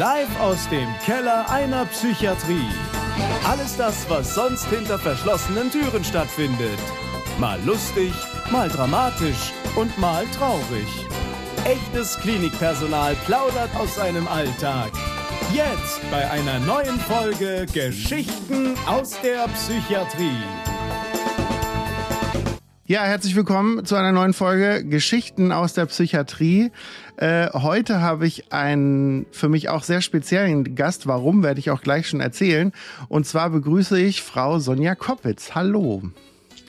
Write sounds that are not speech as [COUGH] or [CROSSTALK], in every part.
Live aus dem Keller einer Psychiatrie. Alles das, was sonst hinter verschlossenen Türen stattfindet. Mal lustig, mal dramatisch und mal traurig. Echtes Klinikpersonal plaudert aus seinem Alltag. Jetzt bei einer neuen Folge Geschichten aus der Psychiatrie. Ja, herzlich willkommen zu einer neuen Folge Geschichten aus der Psychiatrie. Äh, heute habe ich einen für mich auch sehr speziellen Gast. Warum, werde ich auch gleich schon erzählen. Und zwar begrüße ich Frau Sonja Koppitz. Hallo.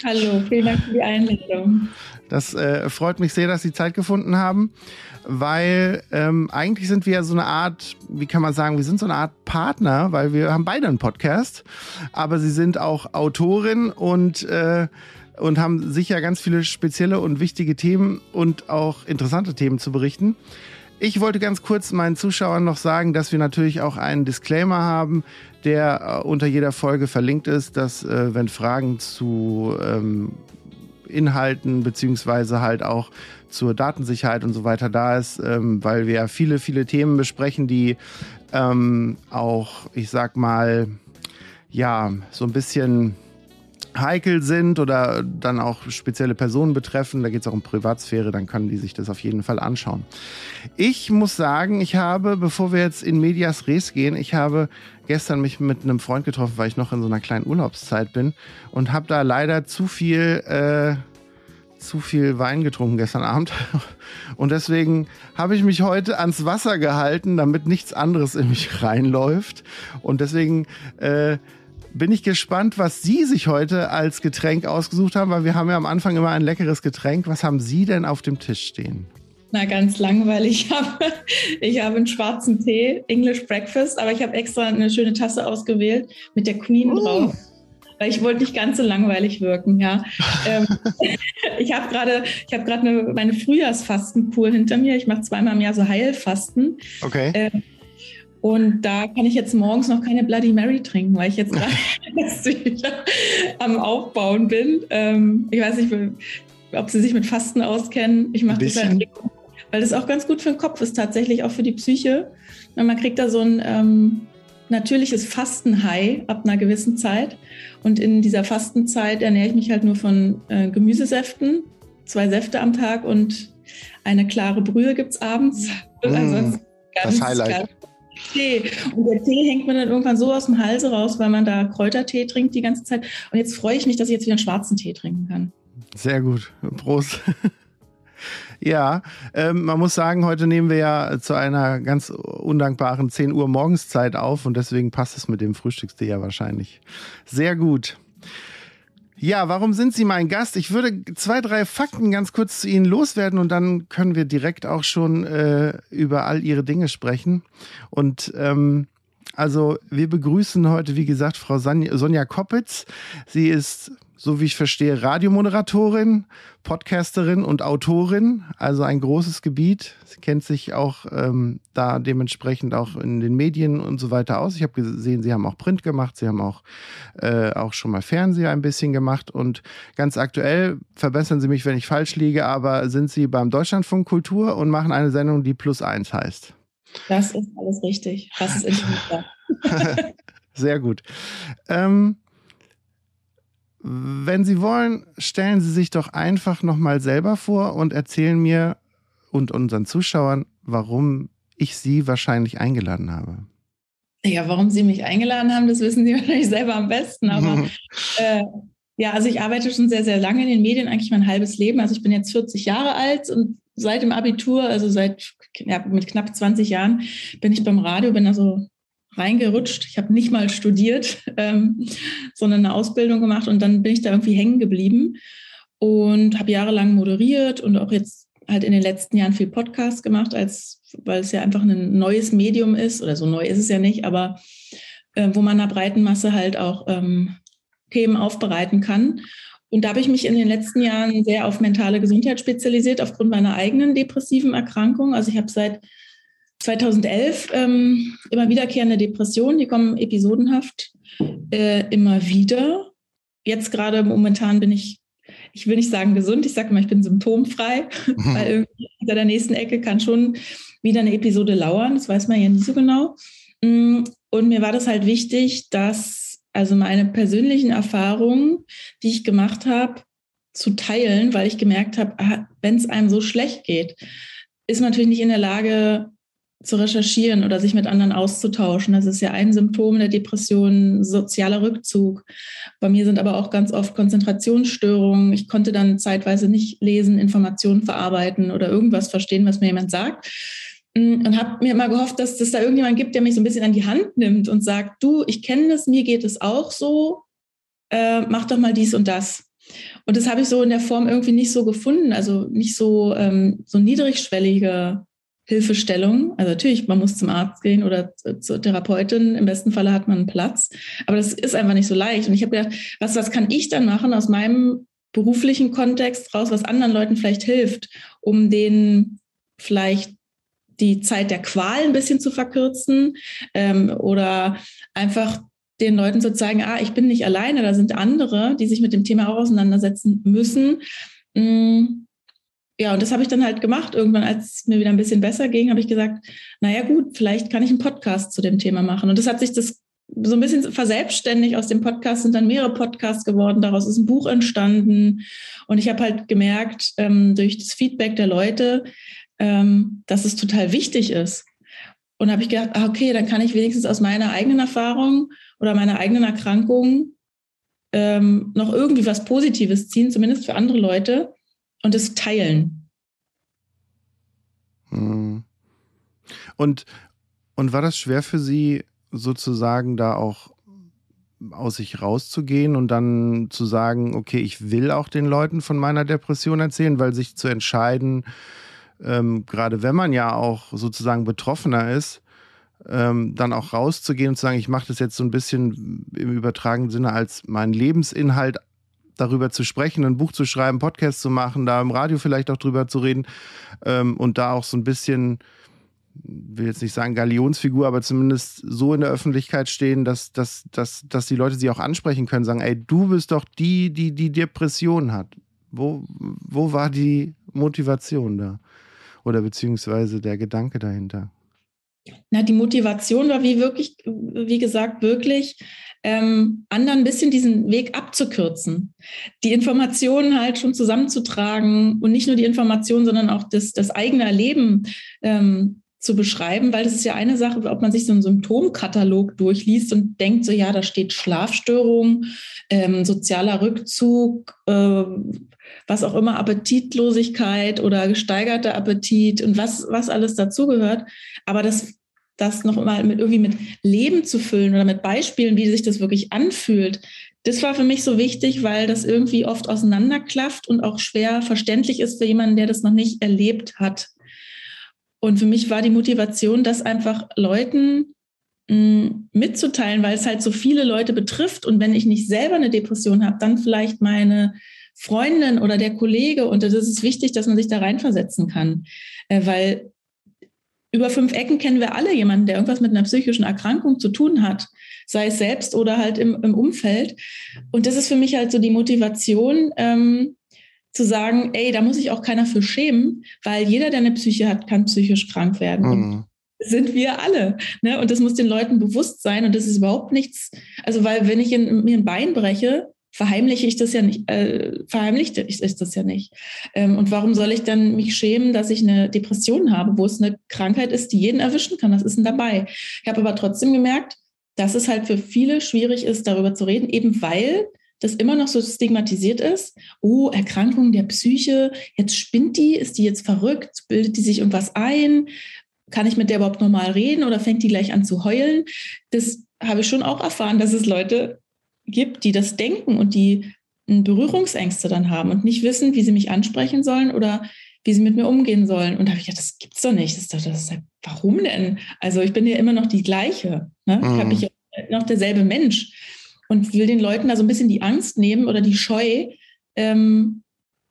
Hallo, vielen Dank für die Einladung. Das äh, freut mich sehr, dass Sie Zeit gefunden haben, weil ähm, eigentlich sind wir ja so eine Art, wie kann man sagen, wir sind so eine Art Partner, weil wir haben beide einen Podcast, aber Sie sind auch Autorin und äh, und haben sicher ganz viele spezielle und wichtige Themen und auch interessante Themen zu berichten. Ich wollte ganz kurz meinen Zuschauern noch sagen, dass wir natürlich auch einen Disclaimer haben, der äh, unter jeder Folge verlinkt ist, dass äh, wenn Fragen zu ähm, Inhalten beziehungsweise halt auch zur Datensicherheit und so weiter da ist, ähm, weil wir ja viele, viele Themen besprechen, die ähm, auch, ich sag mal, ja, so ein bisschen heikel sind oder dann auch spezielle Personen betreffen, da geht es auch um Privatsphäre, dann können die sich das auf jeden Fall anschauen. Ich muss sagen, ich habe, bevor wir jetzt in Medias Res gehen, ich habe gestern mich mit einem Freund getroffen, weil ich noch in so einer kleinen Urlaubszeit bin und habe da leider zu viel äh, zu viel Wein getrunken gestern Abend. [LAUGHS] Und deswegen habe ich mich heute ans Wasser gehalten, damit nichts anderes in mich reinläuft. Und deswegen äh, bin ich gespannt, was Sie sich heute als Getränk ausgesucht haben, weil wir haben ja am Anfang immer ein leckeres Getränk. Was haben Sie denn auf dem Tisch stehen? Na, ganz langweilig. Ich habe, ich habe einen schwarzen Tee, English Breakfast, aber ich habe extra eine schöne Tasse ausgewählt mit der Queen uh. drauf. Weil ich wollte nicht ganz so langweilig wirken, ja. [LAUGHS] ähm, [LAUGHS] ich habe gerade, ich habe gerade meine Frühjahrsfastenkur hinter mir. Ich mache zweimal im Jahr so Heilfasten. Okay. Ähm, und da kann ich jetzt morgens noch keine Bloody Mary trinken, weil ich jetzt gerade [LAUGHS] [LAUGHS] am Aufbauen bin. Ähm, ich weiß nicht, ob Sie sich mit Fasten auskennen. Ich mache das halt, weil das auch ganz gut für den Kopf ist, tatsächlich auch für die Psyche. Und man kriegt da so ein ähm, natürliches Fastenhigh ab einer gewissen Zeit. Und in dieser Fastenzeit ernähre ich mich halt nur von äh, Gemüsesäften, zwei Säfte am Tag und eine klare Brühe gibt es abends. Mm, also das Highlight. Tee. Und der Tee hängt mir dann irgendwann so aus dem Halse raus, weil man da Kräutertee trinkt die ganze Zeit. Und jetzt freue ich mich, dass ich jetzt wieder einen schwarzen Tee trinken kann. Sehr gut. Prost. [LAUGHS] Ja, ähm, man muss sagen, heute nehmen wir ja zu einer ganz undankbaren 10 Uhr Morgenszeit auf und deswegen passt es mit dem Frühstückstee ja wahrscheinlich sehr gut. Ja, warum sind Sie mein Gast? Ich würde zwei, drei Fakten ganz kurz zu Ihnen loswerden und dann können wir direkt auch schon äh, über all Ihre Dinge sprechen. Und ähm, also wir begrüßen heute, wie gesagt, Frau Sonja Koppitz. Sie ist so wie ich verstehe, Radiomoderatorin, Podcasterin und Autorin, also ein großes Gebiet. Sie kennt sich auch ähm, da dementsprechend auch in den Medien und so weiter aus. Ich habe gesehen, Sie haben auch Print gemacht, Sie haben auch, äh, auch schon mal Fernseher ein bisschen gemacht und ganz aktuell, verbessern Sie mich, wenn ich falsch liege, aber sind Sie beim Deutschlandfunk Kultur und machen eine Sendung, die Plus Eins heißt. Das ist alles richtig. Das ist [LAUGHS] interessant. Sehr gut. Ähm, wenn Sie wollen, stellen Sie sich doch einfach nochmal selber vor und erzählen mir und unseren Zuschauern, warum ich Sie wahrscheinlich eingeladen habe. Ja, warum Sie mich eingeladen haben, das wissen Sie [LAUGHS] wahrscheinlich selber am besten. Aber [LAUGHS] äh, ja, also ich arbeite schon sehr, sehr lange in den Medien, eigentlich mein halbes Leben. Also ich bin jetzt 40 Jahre alt und seit dem Abitur, also seit ja, mit knapp 20 Jahren, bin ich beim Radio, bin also reingerutscht. Ich habe nicht mal studiert, [LAUGHS] ähm, sondern eine Ausbildung gemacht und dann bin ich da irgendwie hängen geblieben und habe jahrelang moderiert und auch jetzt halt in den letzten Jahren viel Podcast gemacht, als weil es ja einfach ein neues Medium ist oder so neu ist es ja nicht, aber äh, wo man einer breiten Masse halt auch ähm, Themen aufbereiten kann. Und da habe ich mich in den letzten Jahren sehr auf mentale Gesundheit spezialisiert aufgrund meiner eigenen depressiven Erkrankung. Also ich habe seit 2011 ähm, immer wiederkehrende Depressionen, die kommen episodenhaft äh, immer wieder. Jetzt gerade momentan bin ich ich will nicht sagen gesund, ich sage immer, ich bin symptomfrei, mhm. [LAUGHS] weil irgendwie hinter der nächsten Ecke kann schon wieder eine Episode lauern, das weiß man ja nie so genau. Mm, und mir war das halt wichtig, dass also meine persönlichen Erfahrungen, die ich gemacht habe, zu teilen, weil ich gemerkt habe, ah, wenn es einem so schlecht geht, ist man natürlich nicht in der Lage zu recherchieren oder sich mit anderen auszutauschen. Das ist ja ein Symptom der Depression, sozialer Rückzug. Bei mir sind aber auch ganz oft Konzentrationsstörungen. Ich konnte dann zeitweise nicht lesen, Informationen verarbeiten oder irgendwas verstehen, was mir jemand sagt. Und habe mir immer gehofft, dass es da irgendjemand gibt, der mich so ein bisschen an die Hand nimmt und sagt, du, ich kenne das, mir geht es auch so, äh, mach doch mal dies und das. Und das habe ich so in der Form irgendwie nicht so gefunden, also nicht so, ähm, so niedrigschwellige Hilfestellung. Also natürlich, man muss zum Arzt gehen oder zur Therapeutin. Im besten Falle hat man einen Platz. Aber das ist einfach nicht so leicht. Und ich habe gedacht, was, was kann ich dann machen aus meinem beruflichen Kontext raus, was anderen Leuten vielleicht hilft, um denen vielleicht die Zeit der Qual ein bisschen zu verkürzen ähm, oder einfach den Leuten zu zeigen, ah, ich bin nicht alleine, da sind andere, die sich mit dem Thema auch auseinandersetzen müssen. Mm, ja, und das habe ich dann halt gemacht. Irgendwann, als es mir wieder ein bisschen besser ging, habe ich gesagt, naja gut, vielleicht kann ich einen Podcast zu dem Thema machen. Und das hat sich das so ein bisschen verselbstständigt. Aus dem Podcast sind dann mehrere Podcasts geworden. Daraus ist ein Buch entstanden. Und ich habe halt gemerkt, ähm, durch das Feedback der Leute, ähm, dass es total wichtig ist. Und habe ich gedacht, ah, okay, dann kann ich wenigstens aus meiner eigenen Erfahrung oder meiner eigenen Erkrankung ähm, noch irgendwie was Positives ziehen, zumindest für andere Leute, und es teilen. Hm. Und, und war das schwer für Sie, sozusagen da auch aus sich rauszugehen und dann zu sagen, okay, ich will auch den Leuten von meiner Depression erzählen, weil sich zu entscheiden, ähm, gerade wenn man ja auch sozusagen Betroffener ist, ähm, dann auch rauszugehen und zu sagen, ich mache das jetzt so ein bisschen im übertragenen Sinne als meinen Lebensinhalt darüber zu sprechen, ein Buch zu schreiben, Podcast zu machen, da im Radio vielleicht auch drüber zu reden ähm, und da auch so ein bisschen, will jetzt nicht sagen Galionsfigur, aber zumindest so in der Öffentlichkeit stehen, dass, dass, dass, dass die Leute sie auch ansprechen können, sagen, ey, du bist doch die, die die Depression hat. Wo, wo war die Motivation da? Oder beziehungsweise der Gedanke dahinter? Na, die Motivation war wie wirklich, wie gesagt, wirklich ähm, anderen ein bisschen diesen Weg abzukürzen, die Informationen halt schon zusammenzutragen und nicht nur die Informationen, sondern auch das, das eigene Erleben ähm, zu beschreiben, weil das ist ja eine Sache, ob man sich so einen Symptomkatalog durchliest und denkt so, ja, da steht Schlafstörung, ähm, sozialer Rückzug, äh, was auch immer, Appetitlosigkeit oder gesteigerter Appetit und was, was alles dazugehört. Aber das das noch mal mit irgendwie mit Leben zu füllen oder mit Beispielen, wie sich das wirklich anfühlt, das war für mich so wichtig, weil das irgendwie oft auseinanderklafft und auch schwer verständlich ist für jemanden, der das noch nicht erlebt hat. Und für mich war die Motivation, das einfach Leuten mh, mm, mitzuteilen, weil es halt so viele Leute betrifft. Und wenn ich nicht selber eine Depression habe, dann vielleicht meine Freundin oder der Kollege. Und das ist wichtig, dass man sich da reinversetzen kann, äh, weil über fünf Ecken kennen wir alle jemanden, der irgendwas mit einer psychischen Erkrankung zu tun hat, sei es selbst oder halt im, im Umfeld. Und das ist für mich halt so die Motivation, ähm, zu sagen, ey, da muss sich auch keiner für schämen, weil jeder, der eine Psyche hat, kann psychisch krank werden. Mhm. sind wir alle. Ne? Und das muss den Leuten bewusst sein. Und das ist überhaupt nichts. Also, weil wenn ich in, mir ein Bein breche, verheimliche ich das ja nicht, äh, verheimlichte ich das ja nicht. Ähm, und warum soll ich dann mich schämen, dass ich eine Depression habe, wo es eine Krankheit ist, die jeden erwischen kann? Was ist denn dabei? Ich habe aber trotzdem gemerkt, dass es halt für viele schwierig ist, darüber zu reden, eben weil das immer noch so stigmatisiert ist. Oh, Erkrankung der Psyche, jetzt spinnt die, ist die jetzt verrückt, bildet die sich irgendwas ein? Kann ich mit der überhaupt normal reden oder fängt die gleich an zu heulen? Das habe ich schon auch erfahren, dass es Leute gibt, die das denken und die Berührungsängste dann haben und nicht wissen, wie sie mich ansprechen sollen oder wie sie mit mir umgehen sollen. Und da habe ich gedacht, das gibt's doch nicht. Das ist doch, das ist, warum denn? Also ich bin ja immer noch die gleiche. Ne? Mhm. Ich habe mich noch derselbe Mensch und will den Leuten da so ein bisschen die Angst nehmen oder die Scheu, ähm,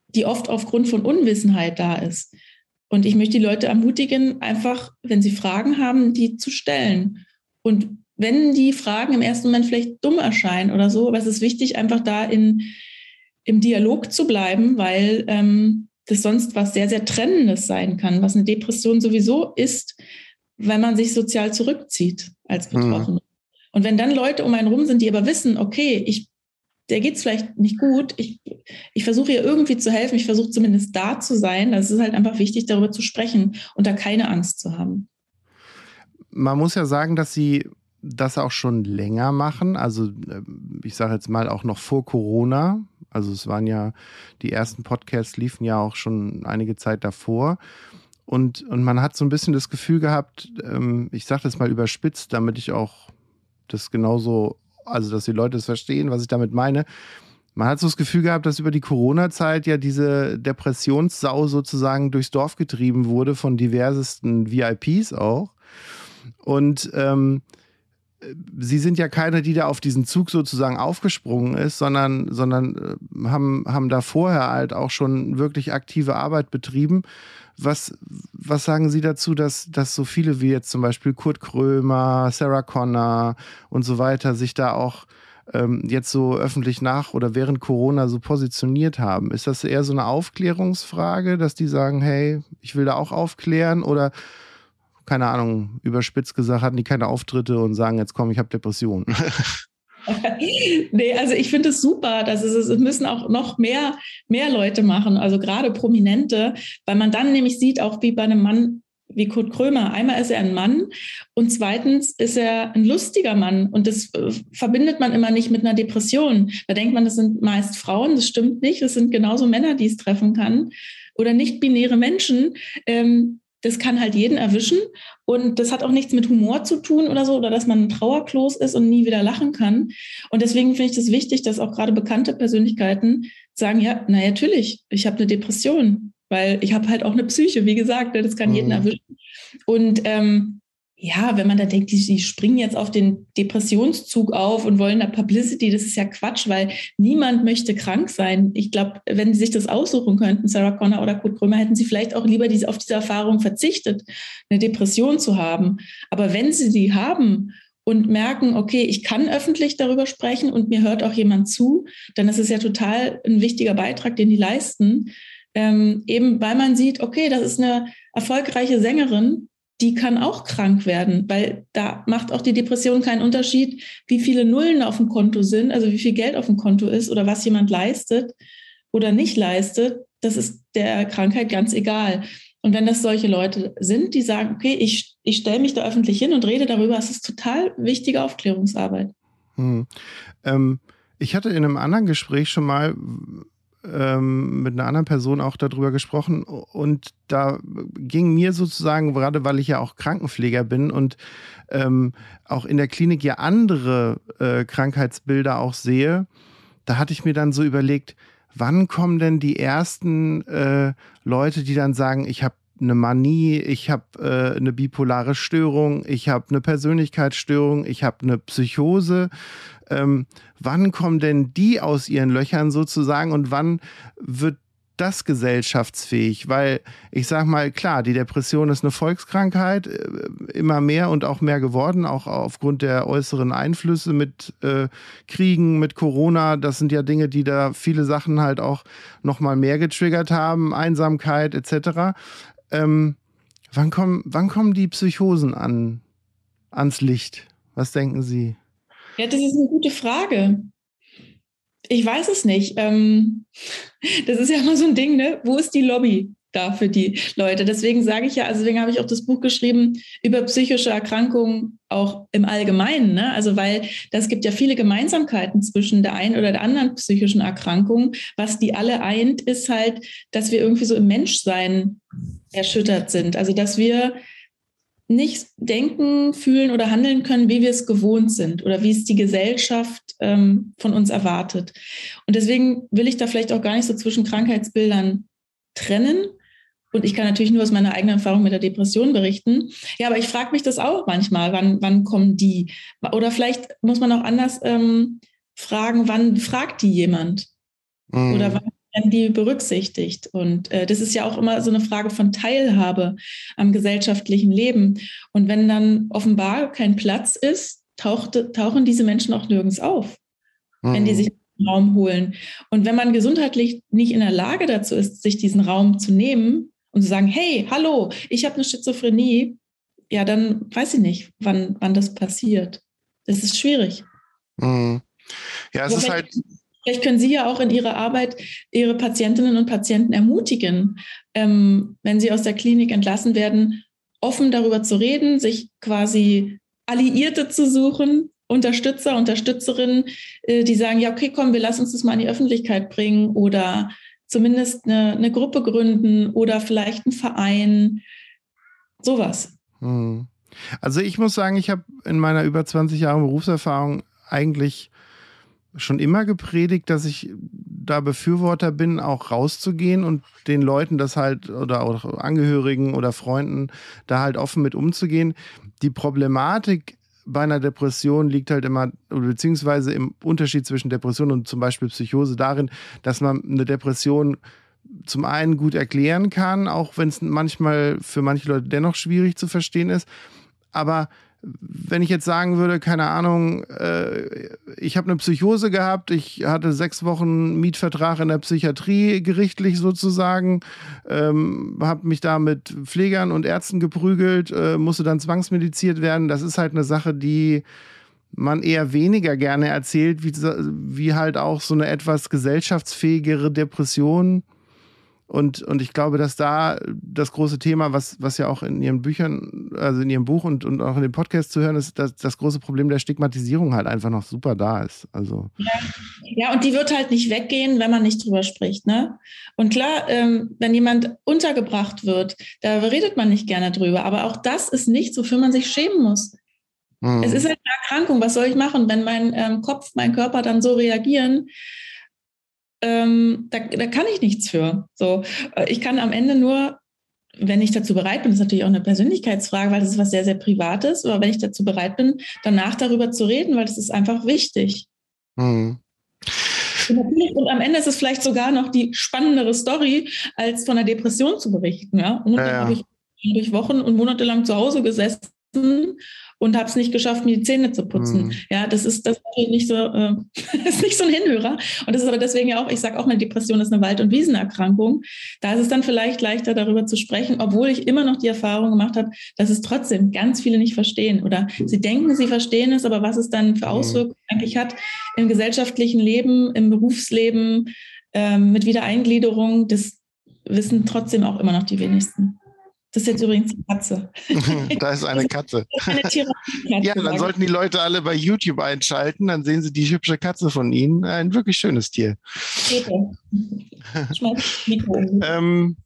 die oft aufgrund von Unwissenheit da ist. Und ich möchte die Leute ermutigen, einfach, wenn sie Fragen haben, die zu stellen. Und wenn die Fragen im ersten Moment vielleicht dumm erscheinen oder so, aber es ist wichtig, einfach da in, im Dialog zu bleiben, weil ähm, das sonst was sehr, sehr Trennendes sein kann, was eine Depression sowieso ist, wenn man sich sozial zurückzieht als mhm. Betroffene. Mhm. Und wenn dann Leute um einen rum sind, die aber wissen, okay, ich, der geht es vielleicht nicht gut, ich, ich versuche ihr irgendwie zu helfen, ich versuche zumindest da zu sein, das ist halt einfach wichtig, darüber zu sprechen und da keine Angst zu haben. Man muss ja sagen, dass Sie das auch schon länger machen. Also äh, ich sage jetzt mal auch noch vor Corona. Also es waren ja, die ersten Podcasts liefen ja auch schon einige Zeit davor. Und, und man hat so ein bisschen das Gefühl gehabt, ähm, ich sage das mal überspitzt, damit ich auch das genauso, also dass die Leute es verstehen, was ich damit meine. Man hat so das Gefühl gehabt, dass über die Corona-Zeit ja diese Depressionssau sozusagen durchs Dorf getrieben wurde von diversesten VIPs auch. Und ähm, Sie sind ja keiner, die da auf diesen Zug sozusagen aufgesprungen ist, sondern, sondern äh, haben, haben da vorher halt auch schon wirklich aktive Arbeit betrieben. Was, was sagen Sie dazu, dass, dass so viele wie jetzt zum Beispiel Kurt Krömer, Sarah Connor und so weiter sich da auch ähm, jetzt so öffentlich nach oder während Corona so positioniert haben? Ist das eher so eine Aufklärungsfrage, dass die sagen, hey, ich will da auch aufklären oder keine Ahnung, überspitzt gesagt, hatten die keine Auftritte und sagen, jetzt komm, ich habe Depressionen. [LAUGHS] nee, also ich finde es super, dass es, es müssen auch noch mehr, mehr Leute machen, also gerade Prominente, weil man dann nämlich sieht, auch wie bei einem Mann wie Kurt Krömer. Einmal ist er ein Mann und zweitens ist er ein lustiger Mann. Und das äh, verbindet man immer nicht mit einer Depression. Da denkt man, das sind meist Frauen. Das stimmt nicht. Es sind genauso Männer, die es treffen kann. Oder nicht-binäre Menschen. Ähm, das kann halt jeden erwischen. Und das hat auch nichts mit Humor zu tun oder so, oder dass man ein Trauerklos ist und nie wieder lachen kann. Und deswegen finde ich das wichtig, dass auch gerade bekannte Persönlichkeiten sagen, ja, na natürlich, ich habe eine Depression, weil ich habe halt auch eine Psyche, wie gesagt, ne, das kann mhm. jeden erwischen. Und ähm, ja, wenn man da denkt, die, die, springen jetzt auf den Depressionszug auf und wollen da Publicity, das ist ja Quatsch, weil niemand möchte krank sein. Ich glaube, wenn sie sich das aussuchen könnten, Sarah Connor oder Kurt Krömer, hätten sie vielleicht auch lieber diese, auf diese Erfahrung verzichtet, eine Depression zu haben. Aber wenn sie die haben und merken, okay, ich kann öffentlich darüber sprechen und mir hört auch jemand zu, dann ist es ja total ein wichtiger Beitrag, den die leisten. Ähm, eben weil man sieht, okay, das ist eine erfolgreiche Sängerin, die kann auch krank werden, weil da macht auch die Depression keinen Unterschied, wie viele Nullen auf dem Konto sind, also wie viel Geld auf dem Konto ist oder was jemand leistet oder nicht leistet. Das ist der Krankheit ganz egal. Und wenn das solche Leute sind, die sagen, okay, ich, ich stelle mich da öffentlich hin und rede darüber, das ist total wichtige Aufklärungsarbeit. Hm. Ähm, ich hatte in einem anderen Gespräch schon mal ähm, mit einer anderen Person auch darüber gesprochen und da ging mir sozusagen, gerade weil ich ja auch Krankenpfleger bin und ähm, auch in der Klinik ja andere äh, Krankheitsbilder auch sehe, da hatte ich mir dann so überlegt, wann kommen denn die ersten äh, Leute, die dann sagen, ich habe eine Manie, ich habe äh, eine bipolare Störung, ich habe eine Persönlichkeitsstörung, ich habe eine Psychose. Ähm, wann kommen denn die aus ihren Löchern sozusagen und wann wird das gesellschaftsfähig? Weil ich sage mal, klar, die Depression ist eine Volkskrankheit, äh, immer mehr und auch mehr geworden, auch aufgrund der äußeren Einflüsse mit äh, Kriegen, mit Corona. Das sind ja Dinge, die da viele Sachen halt auch nochmal mehr getriggert haben, Einsamkeit etc. Ähm, wann, kommen, wann kommen die Psychosen an, ans Licht? Was denken Sie? Ja, das ist eine gute Frage. Ich weiß es nicht. Ähm, [LAUGHS] das ist ja immer so ein Ding, ne? Wo ist die Lobby da für die Leute? Deswegen sage ich ja, also deswegen habe ich auch das Buch geschrieben über psychische Erkrankungen auch im Allgemeinen. Ne? Also weil das gibt ja viele Gemeinsamkeiten zwischen der einen oder der anderen psychischen Erkrankung. Was die alle eint, ist halt, dass wir irgendwie so im Menschsein erschüttert sind. Also dass wir nicht denken, fühlen oder handeln können, wie wir es gewohnt sind oder wie es die Gesellschaft ähm, von uns erwartet. Und deswegen will ich da vielleicht auch gar nicht so zwischen Krankheitsbildern trennen. Und ich kann natürlich nur aus meiner eigenen Erfahrung mit der Depression berichten. Ja, aber ich frage mich das auch manchmal, wann, wann kommen die? Oder vielleicht muss man auch anders ähm, fragen, wann fragt die jemand? Mhm. Oder wann werden die berücksichtigt? Und äh, das ist ja auch immer so eine Frage von Teilhabe am gesellschaftlichen Leben. Und wenn dann offenbar kein Platz ist, taucht, tauchen diese Menschen auch nirgends auf. Mhm. Wenn die mhm. sich Raum holen. Und wenn man gesundheitlich nicht in der Lage dazu ist, sich diesen Raum zu nehmen und zu sagen, hey, hallo, ich habe eine Schizophrenie, ja, dann weiß ich nicht, wann, wann das passiert. Das ist schwierig. Mhm. Ja, es Aber ist halt. Vielleicht können Sie ja auch in Ihrer Arbeit Ihre Patientinnen und Patienten ermutigen, ähm, wenn sie aus der Klinik entlassen werden, offen darüber zu reden, sich quasi Alliierte zu suchen, Unterstützer, Unterstützerinnen, äh, die sagen, ja, okay, komm, wir lassen uns das mal in die Öffentlichkeit bringen oder zumindest eine, eine Gruppe gründen oder vielleicht einen Verein, sowas. Hm. Also ich muss sagen, ich habe in meiner über 20 Jahre Berufserfahrung eigentlich schon immer gepredigt, dass ich da Befürworter bin, auch rauszugehen und den Leuten das halt oder auch Angehörigen oder Freunden da halt offen mit umzugehen. Die Problematik bei einer Depression liegt halt immer, beziehungsweise im Unterschied zwischen Depression und zum Beispiel Psychose darin, dass man eine Depression zum einen gut erklären kann, auch wenn es manchmal für manche Leute dennoch schwierig zu verstehen ist. Aber wenn ich jetzt sagen würde, keine Ahnung, äh, ich habe eine Psychose gehabt, ich hatte sechs Wochen Mietvertrag in der Psychiatrie, gerichtlich sozusagen, ähm, habe mich da mit Pflegern und Ärzten geprügelt, äh, musste dann zwangsmediziert werden. Das ist halt eine Sache, die man eher weniger gerne erzählt, wie, wie halt auch so eine etwas gesellschaftsfähigere Depression und, und ich glaube, dass da das große Thema, was, was ja auch in ihren Büchern, also in ihrem Buch und, und auch in dem Podcast zu hören ist, dass das große Problem der Stigmatisierung halt einfach noch super da ist. Also. Ja, ja und die wird halt nicht weggehen, wenn man nicht drüber spricht. Ne? Und klar, ähm, wenn jemand untergebracht wird, da redet man nicht gerne drüber. Aber auch das ist nichts, wofür man sich schämen muss. Mhm. Es ist halt eine Erkrankung. Was soll ich machen, wenn mein ähm, Kopf, mein Körper dann so reagieren? Ähm, da, da kann ich nichts für. So, äh, ich kann am Ende nur, wenn ich dazu bereit bin, das ist natürlich auch eine Persönlichkeitsfrage, weil das ist was sehr, sehr Privates, aber wenn ich dazu bereit bin, danach darüber zu reden, weil das ist einfach wichtig. Mhm. Und am Ende ist es vielleicht sogar noch die spannendere Story, als von einer Depression zu berichten. Ja? Und ja, ja. habe ich durch Wochen und Monate lang zu Hause gesessen und habe es nicht geschafft, mir die Zähne zu putzen. Mhm. Ja, das ist das ist nicht so, [LAUGHS] äh, ist nicht so ein Hinhörer. Und das ist aber deswegen ja auch, ich sage auch, eine Depression ist eine Wald- und Wiesenerkrankung. Da ist es dann vielleicht leichter, darüber zu sprechen, obwohl ich immer noch die Erfahrung gemacht habe, dass es trotzdem ganz viele nicht verstehen. Oder sie denken, sie verstehen es, aber was es dann für mhm. Auswirkungen mhm. eigentlich hat im gesellschaftlichen Leben, im Berufsleben, ähm, mit Wiedereingliederung, das wissen trotzdem auch immer noch die wenigsten. Das ist jetzt übrigens die Katze. [LAUGHS] da ist eine Katze. Eine ja, dann sollten die Leute alle bei YouTube einschalten, dann sehen sie die hübsche Katze von Ihnen. Ein wirklich schönes Tier. [LAUGHS] ähm,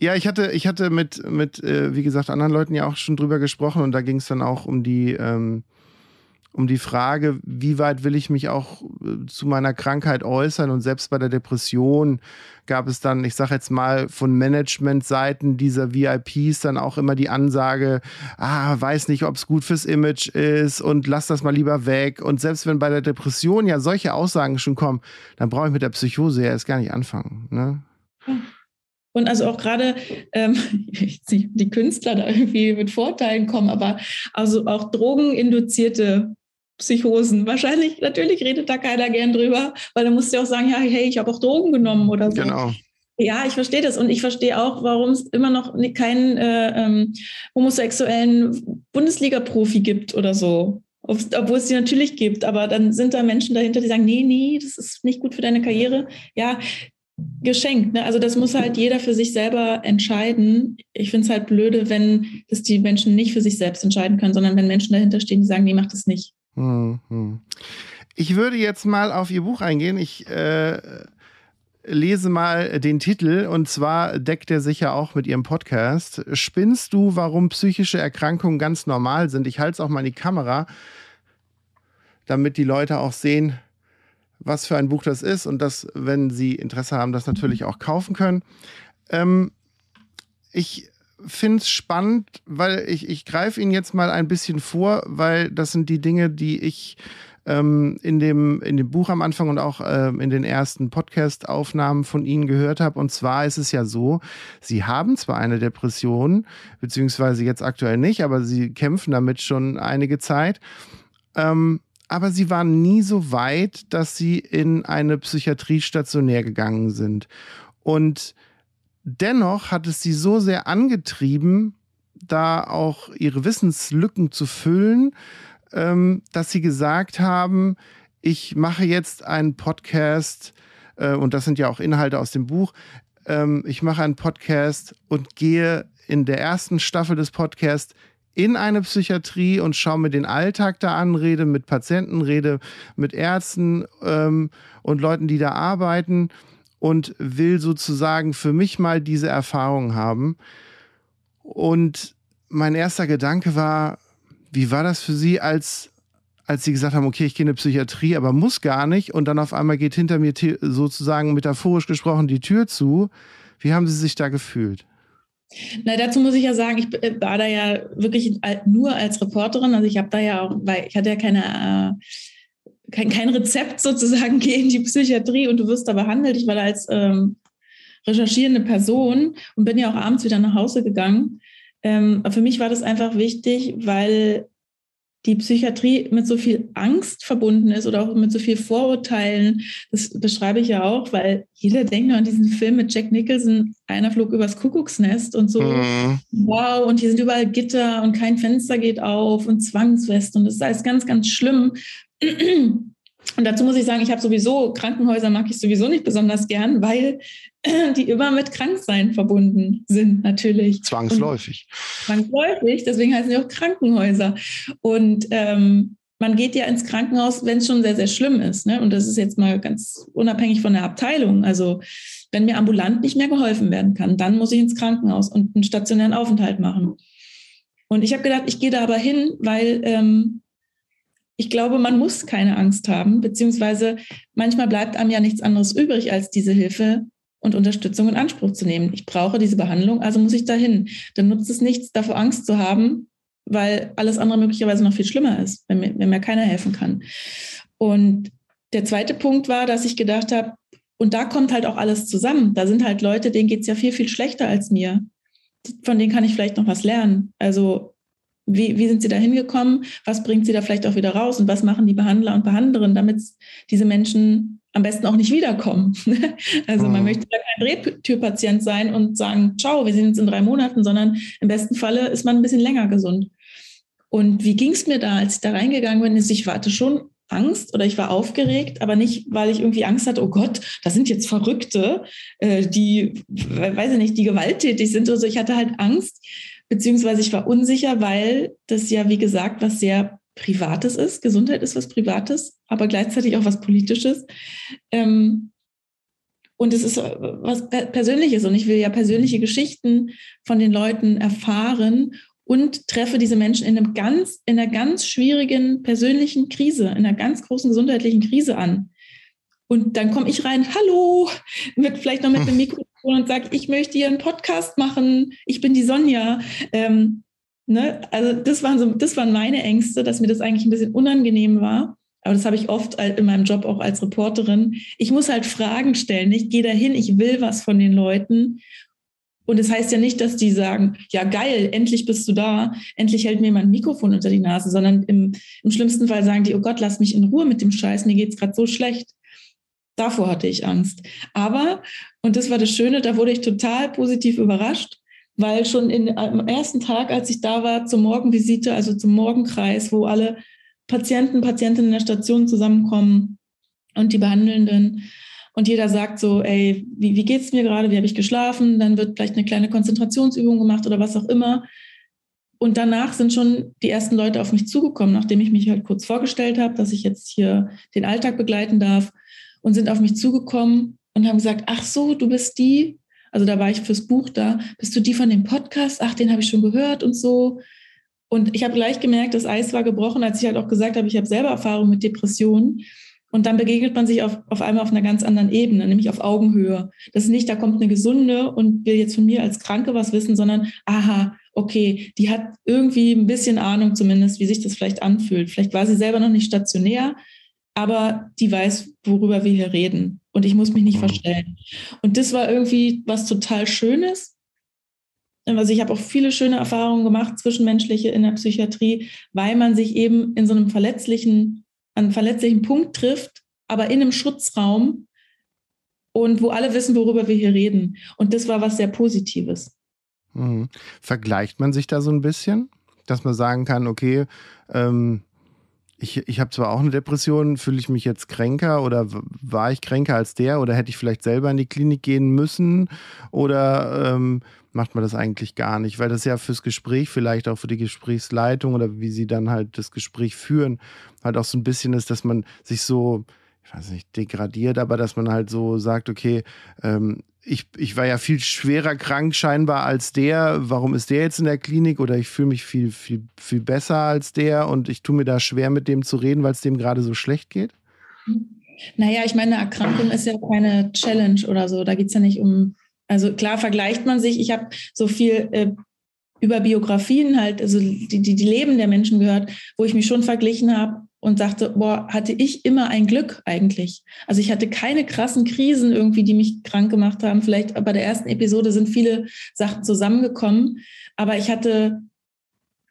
ja, ich hatte, ich hatte mit, mit äh, wie gesagt, anderen Leuten ja auch schon drüber gesprochen und da ging es dann auch um die ähm, um die Frage, wie weit will ich mich auch äh, zu meiner Krankheit äußern. Und selbst bei der Depression gab es dann, ich sage jetzt mal, von Managementseiten dieser VIPs dann auch immer die Ansage, ah, weiß nicht, ob es gut fürs Image ist und lass das mal lieber weg. Und selbst wenn bei der Depression ja solche Aussagen schon kommen, dann brauche ich mit der Psychose ja erst gar nicht anfangen. Ne? Und also auch gerade ähm, [LAUGHS] die Künstler da irgendwie mit Vorteilen kommen, aber also auch drogeninduzierte Psychosen. Wahrscheinlich, natürlich redet da keiner gern drüber, weil dann musst du ja auch sagen, ja, hey, ich habe auch Drogen genommen oder so. Genau. Ja, ich verstehe das und ich verstehe auch, warum es immer noch keinen äh, ähm, homosexuellen Bundesliga-Profi gibt oder so. Obwohl es die natürlich gibt, aber dann sind da Menschen dahinter, die sagen, nee, nee, das ist nicht gut für deine Karriere. Ja, geschenkt. Ne? Also das muss halt jeder für sich selber entscheiden. Ich finde es halt blöde, wenn das die Menschen nicht für sich selbst entscheiden können, sondern wenn Menschen dahinter stehen, die sagen, nee, mach das nicht. Mhm. Ich würde jetzt mal auf Ihr Buch eingehen. Ich äh, lese mal den Titel und zwar deckt er sich ja auch mit Ihrem Podcast. Spinnst du, warum psychische Erkrankungen ganz normal sind? Ich halte es auch mal in die Kamera, damit die Leute auch sehen, was für ein Buch das ist und dass, wenn Sie Interesse haben, das natürlich auch kaufen können. Ähm, ich finde es spannend, weil ich, ich greife Ihnen jetzt mal ein bisschen vor, weil das sind die Dinge, die ich ähm, in, dem, in dem Buch am Anfang und auch ähm, in den ersten Podcast-Aufnahmen von Ihnen gehört habe. Und zwar ist es ja so, Sie haben zwar eine Depression, beziehungsweise jetzt aktuell nicht, aber Sie kämpfen damit schon einige Zeit. Ähm, aber sie waren nie so weit, dass sie in eine Psychiatrie stationär gegangen sind. Und dennoch hat es sie so sehr angetrieben, da auch ihre Wissenslücken zu füllen, ähm, dass sie gesagt haben, ich mache jetzt einen Podcast, äh, und das sind ja auch Inhalte aus dem Buch, ähm, ich mache einen Podcast und gehe in der ersten Staffel des Podcasts in eine Psychiatrie und schaue mir den Alltag da an, rede mit Patienten, rede mit Ärzten ähm, und Leuten, die da arbeiten und will sozusagen für mich mal diese Erfahrung haben. Und mein erster Gedanke war, wie war das für Sie, als, als Sie gesagt haben, okay, ich gehe in eine Psychiatrie, aber muss gar nicht und dann auf einmal geht hinter mir sozusagen metaphorisch gesprochen die Tür zu. Wie haben Sie sich da gefühlt? Na, dazu muss ich ja sagen, ich äh, war da ja wirklich nur als Reporterin. Also ich habe da ja auch, weil ich hatte ja keine, äh, kein, kein Rezept sozusagen [LAUGHS] gegen die Psychiatrie und du wirst da behandelt. Ich war da als ähm, recherchierende Person und bin ja auch abends wieder nach Hause gegangen. Ähm, für mich war das einfach wichtig, weil die Psychiatrie mit so viel Angst verbunden ist oder auch mit so viel Vorurteilen. Das beschreibe ich ja auch, weil jeder denkt an diesen Film mit Jack Nicholson, einer flog übers Kuckucksnest und so, mhm. wow, und hier sind überall Gitter und kein Fenster geht auf und Zwangswest und das ist alles ganz, ganz schlimm. Und dazu muss ich sagen, ich habe sowieso, Krankenhäuser mag ich sowieso nicht besonders gern, weil die immer mit Kranksein verbunden sind, natürlich. Zwangsläufig. Und zwangsläufig, deswegen heißen sie auch Krankenhäuser. Und ähm, man geht ja ins Krankenhaus, wenn es schon sehr, sehr schlimm ist. Ne? Und das ist jetzt mal ganz unabhängig von der Abteilung. Also wenn mir ambulant nicht mehr geholfen werden kann, dann muss ich ins Krankenhaus und einen stationären Aufenthalt machen. Und ich habe gedacht, ich gehe da aber hin, weil ähm, ich glaube, man muss keine Angst haben, beziehungsweise manchmal bleibt einem ja nichts anderes übrig, als diese Hilfe und Unterstützung in Anspruch zu nehmen. Ich brauche diese Behandlung, also muss ich dahin. Dann nutzt es nichts, davor Angst zu haben, weil alles andere möglicherweise noch viel schlimmer ist, wenn mir, wenn mir keiner helfen kann. Und der zweite Punkt war, dass ich gedacht habe, und da kommt halt auch alles zusammen. Da sind halt Leute, denen geht es ja viel, viel schlechter als mir. Von denen kann ich vielleicht noch was lernen. Also wie, wie sind sie da hingekommen? Was bringt sie da vielleicht auch wieder raus? Und was machen die Behandler und Behandlerinnen, damit diese Menschen am besten auch nicht wiederkommen? [LAUGHS] also man mhm. möchte ja kein Drehtürpatient sein und sagen, ciao, wir sehen uns in drei Monaten, sondern im besten Falle ist man ein bisschen länger gesund. Und wie ging es mir da, als ich da reingegangen bin? Ich warte schon Angst oder ich war aufgeregt, aber nicht, weil ich irgendwie Angst hatte, oh Gott, da sind jetzt Verrückte, äh, die, weiß ich nicht, die gewalttätig sind oder so. Ich hatte halt Angst, beziehungsweise ich war unsicher, weil das ja, wie gesagt, was sehr Privates ist. Gesundheit ist was Privates, aber gleichzeitig auch was Politisches. Ähm, und es ist was Persönliches und ich will ja persönliche Geschichten von den Leuten erfahren und treffe diese Menschen in einem ganz, in einer ganz schwierigen persönlichen Krise, in einer ganz großen gesundheitlichen Krise an. Und dann komme ich rein, hallo, mit vielleicht noch mit einem [LAUGHS] Mikro und sagt, ich möchte hier einen Podcast machen, ich bin die Sonja. Ähm, ne? Also das waren, so, das waren meine Ängste, dass mir das eigentlich ein bisschen unangenehm war. Aber das habe ich oft in meinem Job auch als Reporterin. Ich muss halt Fragen stellen. Ich gehe dahin, ich will was von den Leuten. Und es das heißt ja nicht, dass die sagen, ja geil, endlich bist du da, endlich hält mir jemand ein Mikrofon unter die Nase, sondern im, im schlimmsten Fall sagen die, oh Gott, lass mich in Ruhe mit dem Scheiß, mir geht es gerade so schlecht. Davor hatte ich Angst. Aber, und das war das Schöne, da wurde ich total positiv überrascht, weil schon in, am ersten Tag, als ich da war, zur Morgenvisite, also zum Morgenkreis, wo alle Patienten, Patientinnen in der Station zusammenkommen und die Behandelnden, und jeder sagt so, ey, wie, wie es mir gerade, wie habe ich geschlafen? Dann wird vielleicht eine kleine Konzentrationsübung gemacht oder was auch immer. Und danach sind schon die ersten Leute auf mich zugekommen, nachdem ich mich halt kurz vorgestellt habe, dass ich jetzt hier den Alltag begleiten darf und sind auf mich zugekommen und haben gesagt, ach so, du bist die, also da war ich fürs Buch da, bist du die von dem Podcast? Ach, den habe ich schon gehört und so. Und ich habe gleich gemerkt, das Eis war gebrochen, als ich halt auch gesagt habe, ich habe selber Erfahrung mit Depressionen. Und dann begegnet man sich auf, auf einmal auf einer ganz anderen Ebene, nämlich auf Augenhöhe. Das ist nicht, da kommt eine Gesunde und will jetzt von mir als Kranke was wissen, sondern, aha, okay, die hat irgendwie ein bisschen Ahnung zumindest, wie sich das vielleicht anfühlt. Vielleicht war sie selber noch nicht stationär, aber die weiß, worüber wir hier reden. Und ich muss mich nicht mhm. verstellen. Und das war irgendwie was total Schönes. Also ich habe auch viele schöne Erfahrungen gemacht, zwischenmenschliche in der Psychiatrie, weil man sich eben in so einem verletzlichen einen verletzlichen Punkt trifft, aber in einem Schutzraum und wo alle wissen, worüber wir hier reden. Und das war was sehr Positives. Mhm. Vergleicht man sich da so ein bisschen, dass man sagen kann, okay, ähm, ich, ich habe zwar auch eine Depression, fühle ich mich jetzt kränker oder war ich kränker als der oder hätte ich vielleicht selber in die Klinik gehen müssen oder ähm, macht man das eigentlich gar nicht, weil das ja fürs Gespräch, vielleicht auch für die Gesprächsleitung oder wie sie dann halt das Gespräch führen, halt auch so ein bisschen ist, dass man sich so, ich weiß nicht, degradiert, aber dass man halt so sagt, okay, ähm, ich, ich war ja viel schwerer krank scheinbar als der. Warum ist der jetzt in der Klinik? Oder ich fühle mich viel, viel, viel besser als der und ich tue mir da schwer, mit dem zu reden, weil es dem gerade so schlecht geht? Naja, ich meine, eine Erkrankung ist ja keine Challenge oder so. Da geht es ja nicht um, also klar vergleicht man sich. Ich habe so viel äh, über Biografien halt, also die, die, die Leben der Menschen gehört, wo ich mich schon verglichen habe und dachte, boah, hatte ich immer ein Glück eigentlich. Also ich hatte keine krassen Krisen irgendwie, die mich krank gemacht haben. Vielleicht bei der ersten Episode sind viele Sachen zusammengekommen, aber ich hatte,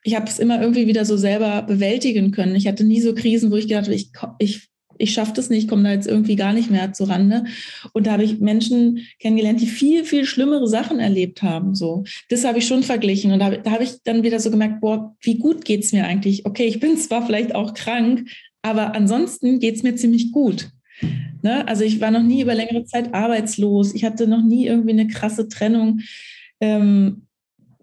ich habe es immer irgendwie wieder so selber bewältigen können. Ich hatte nie so Krisen, wo ich gedacht habe, ich, ich ich schaffe das nicht, komme da jetzt irgendwie gar nicht mehr zu Rande. Und da habe ich Menschen kennengelernt, die viel, viel schlimmere Sachen erlebt haben. So, das habe ich schon verglichen. Und da, da habe ich dann wieder so gemerkt, boah, wie gut geht es mir eigentlich? Okay, ich bin zwar vielleicht auch krank, aber ansonsten geht es mir ziemlich gut. Ne? Also ich war noch nie über längere Zeit arbeitslos. Ich hatte noch nie irgendwie eine krasse Trennung. Ähm,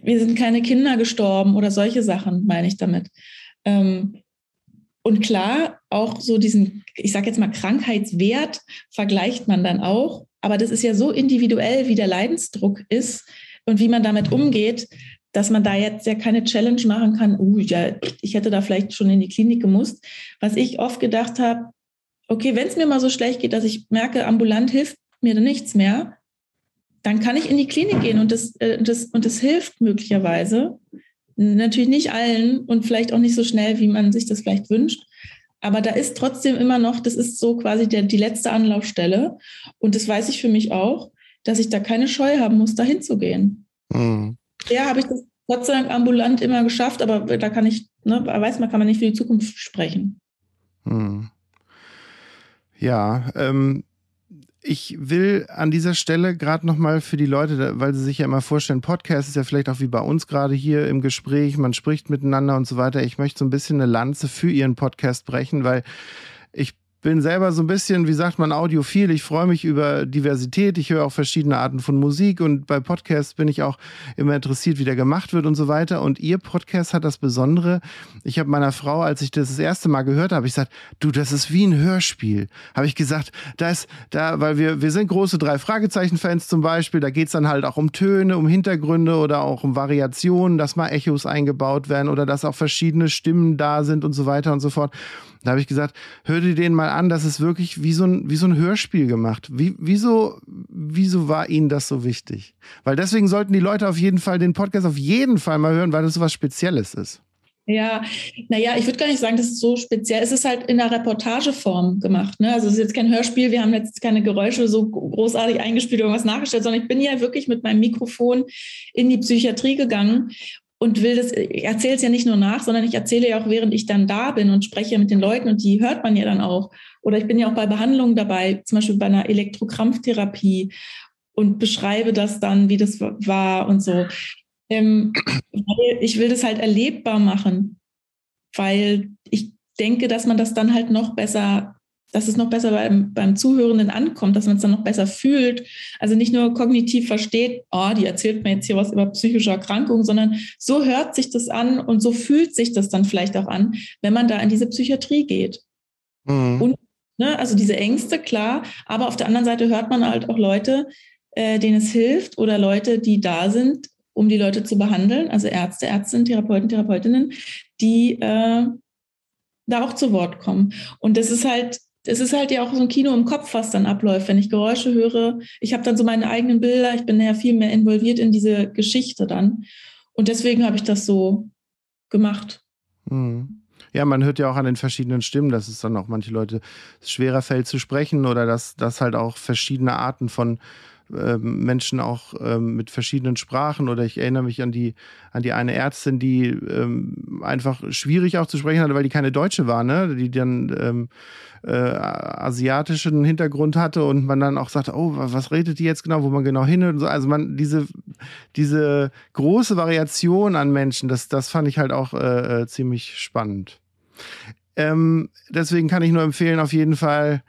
wir sind keine Kinder gestorben oder solche Sachen, meine ich damit. Ähm, und klar, auch so diesen, ich sage jetzt mal, Krankheitswert vergleicht man dann auch. Aber das ist ja so individuell, wie der Leidensdruck ist und wie man damit umgeht, dass man da jetzt ja keine Challenge machen kann, uh, ja, ich hätte da vielleicht schon in die Klinik gemusst. Was ich oft gedacht habe, okay, wenn es mir mal so schlecht geht, dass ich merke, ambulant hilft mir nichts mehr, dann kann ich in die Klinik gehen und das, äh, das, und das hilft möglicherweise. Natürlich nicht allen und vielleicht auch nicht so schnell, wie man sich das vielleicht wünscht. Aber da ist trotzdem immer noch, das ist so quasi der, die letzte Anlaufstelle. Und das weiß ich für mich auch, dass ich da keine Scheu haben muss, da hinzugehen. Mhm. Ja, habe ich das Gott sei Dank ambulant immer geschafft, aber da kann ich, ne, weiß man, kann man nicht für die Zukunft sprechen. Mhm. Ja, ähm, ich will an dieser Stelle gerade nochmal für die Leute, weil sie sich ja immer vorstellen, Podcast ist ja vielleicht auch wie bei uns gerade hier im Gespräch, man spricht miteinander und so weiter. Ich möchte so ein bisschen eine Lanze für ihren Podcast brechen, weil ich bin selber so ein bisschen, wie sagt man, audiophil. Ich freue mich über Diversität. Ich höre auch verschiedene Arten von Musik und bei Podcasts bin ich auch immer interessiert, wie der gemacht wird und so weiter. Und ihr Podcast hat das Besondere. Ich habe meiner Frau, als ich das das erste Mal gehört habe, ich gesagt, du, das ist wie ein Hörspiel. Habe ich gesagt, da ist, da, weil wir, wir sind große drei Fragezeichen-Fans zum Beispiel. Da geht es dann halt auch um Töne, um Hintergründe oder auch um Variationen, dass mal Echos eingebaut werden oder dass auch verschiedene Stimmen da sind und so weiter und so fort. Da habe ich gesagt, hör dir den mal an, das ist wirklich wie so ein, wie so ein Hörspiel gemacht. Wie, wieso, wieso war Ihnen das so wichtig? Weil deswegen sollten die Leute auf jeden Fall den Podcast auf jeden Fall mal hören, weil das so was Spezielles ist. Ja, naja, ich würde gar nicht sagen, dass es so speziell ist. Es ist halt in der Reportageform gemacht. Ne? Also es ist jetzt kein Hörspiel, wir haben jetzt keine Geräusche so großartig eingespielt oder was nachgestellt, sondern ich bin ja wirklich mit meinem Mikrofon in die Psychiatrie gegangen und will das, ich erzähle es ja nicht nur nach, sondern ich erzähle ja auch, während ich dann da bin und spreche mit den Leuten und die hört man ja dann auch. Oder ich bin ja auch bei Behandlungen dabei, zum Beispiel bei einer Elektrokrampftherapie und beschreibe das dann, wie das war und so. Ähm, ich will das halt erlebbar machen, weil ich denke, dass man das dann halt noch besser dass es noch besser beim, beim Zuhörenden ankommt, dass man es dann noch besser fühlt. Also nicht nur kognitiv versteht, oh, die erzählt mir jetzt hier was über psychische Erkrankungen, sondern so hört sich das an und so fühlt sich das dann vielleicht auch an, wenn man da in diese Psychiatrie geht. Mhm. Und ne, also diese Ängste, klar, aber auf der anderen Seite hört man halt auch Leute, äh, denen es hilft oder Leute, die da sind, um die Leute zu behandeln, also Ärzte, Ärztinnen, Therapeuten, Therapeutinnen, die äh, da auch zu Wort kommen. Und das ist halt es ist halt ja auch so ein Kino im Kopf, was dann abläuft, wenn ich Geräusche höre. Ich habe dann so meine eigenen Bilder, ich bin ja viel mehr involviert in diese Geschichte dann. Und deswegen habe ich das so gemacht. Mhm. Ja, man hört ja auch an den verschiedenen Stimmen, dass es dann auch manche Leute schwerer fällt zu sprechen oder dass das halt auch verschiedene Arten von Menschen auch ähm, mit verschiedenen Sprachen oder ich erinnere mich an die, an die eine Ärztin, die ähm, einfach schwierig auch zu sprechen hatte, weil die keine Deutsche war, ne? die dann ähm, äh, asiatischen Hintergrund hatte und man dann auch sagte, oh, was redet die jetzt genau, wo man genau hin und so. Also man, diese, diese große Variation an Menschen, das, das fand ich halt auch äh, äh ziemlich spannend. Ähm, deswegen kann ich nur empfehlen, auf jeden Fall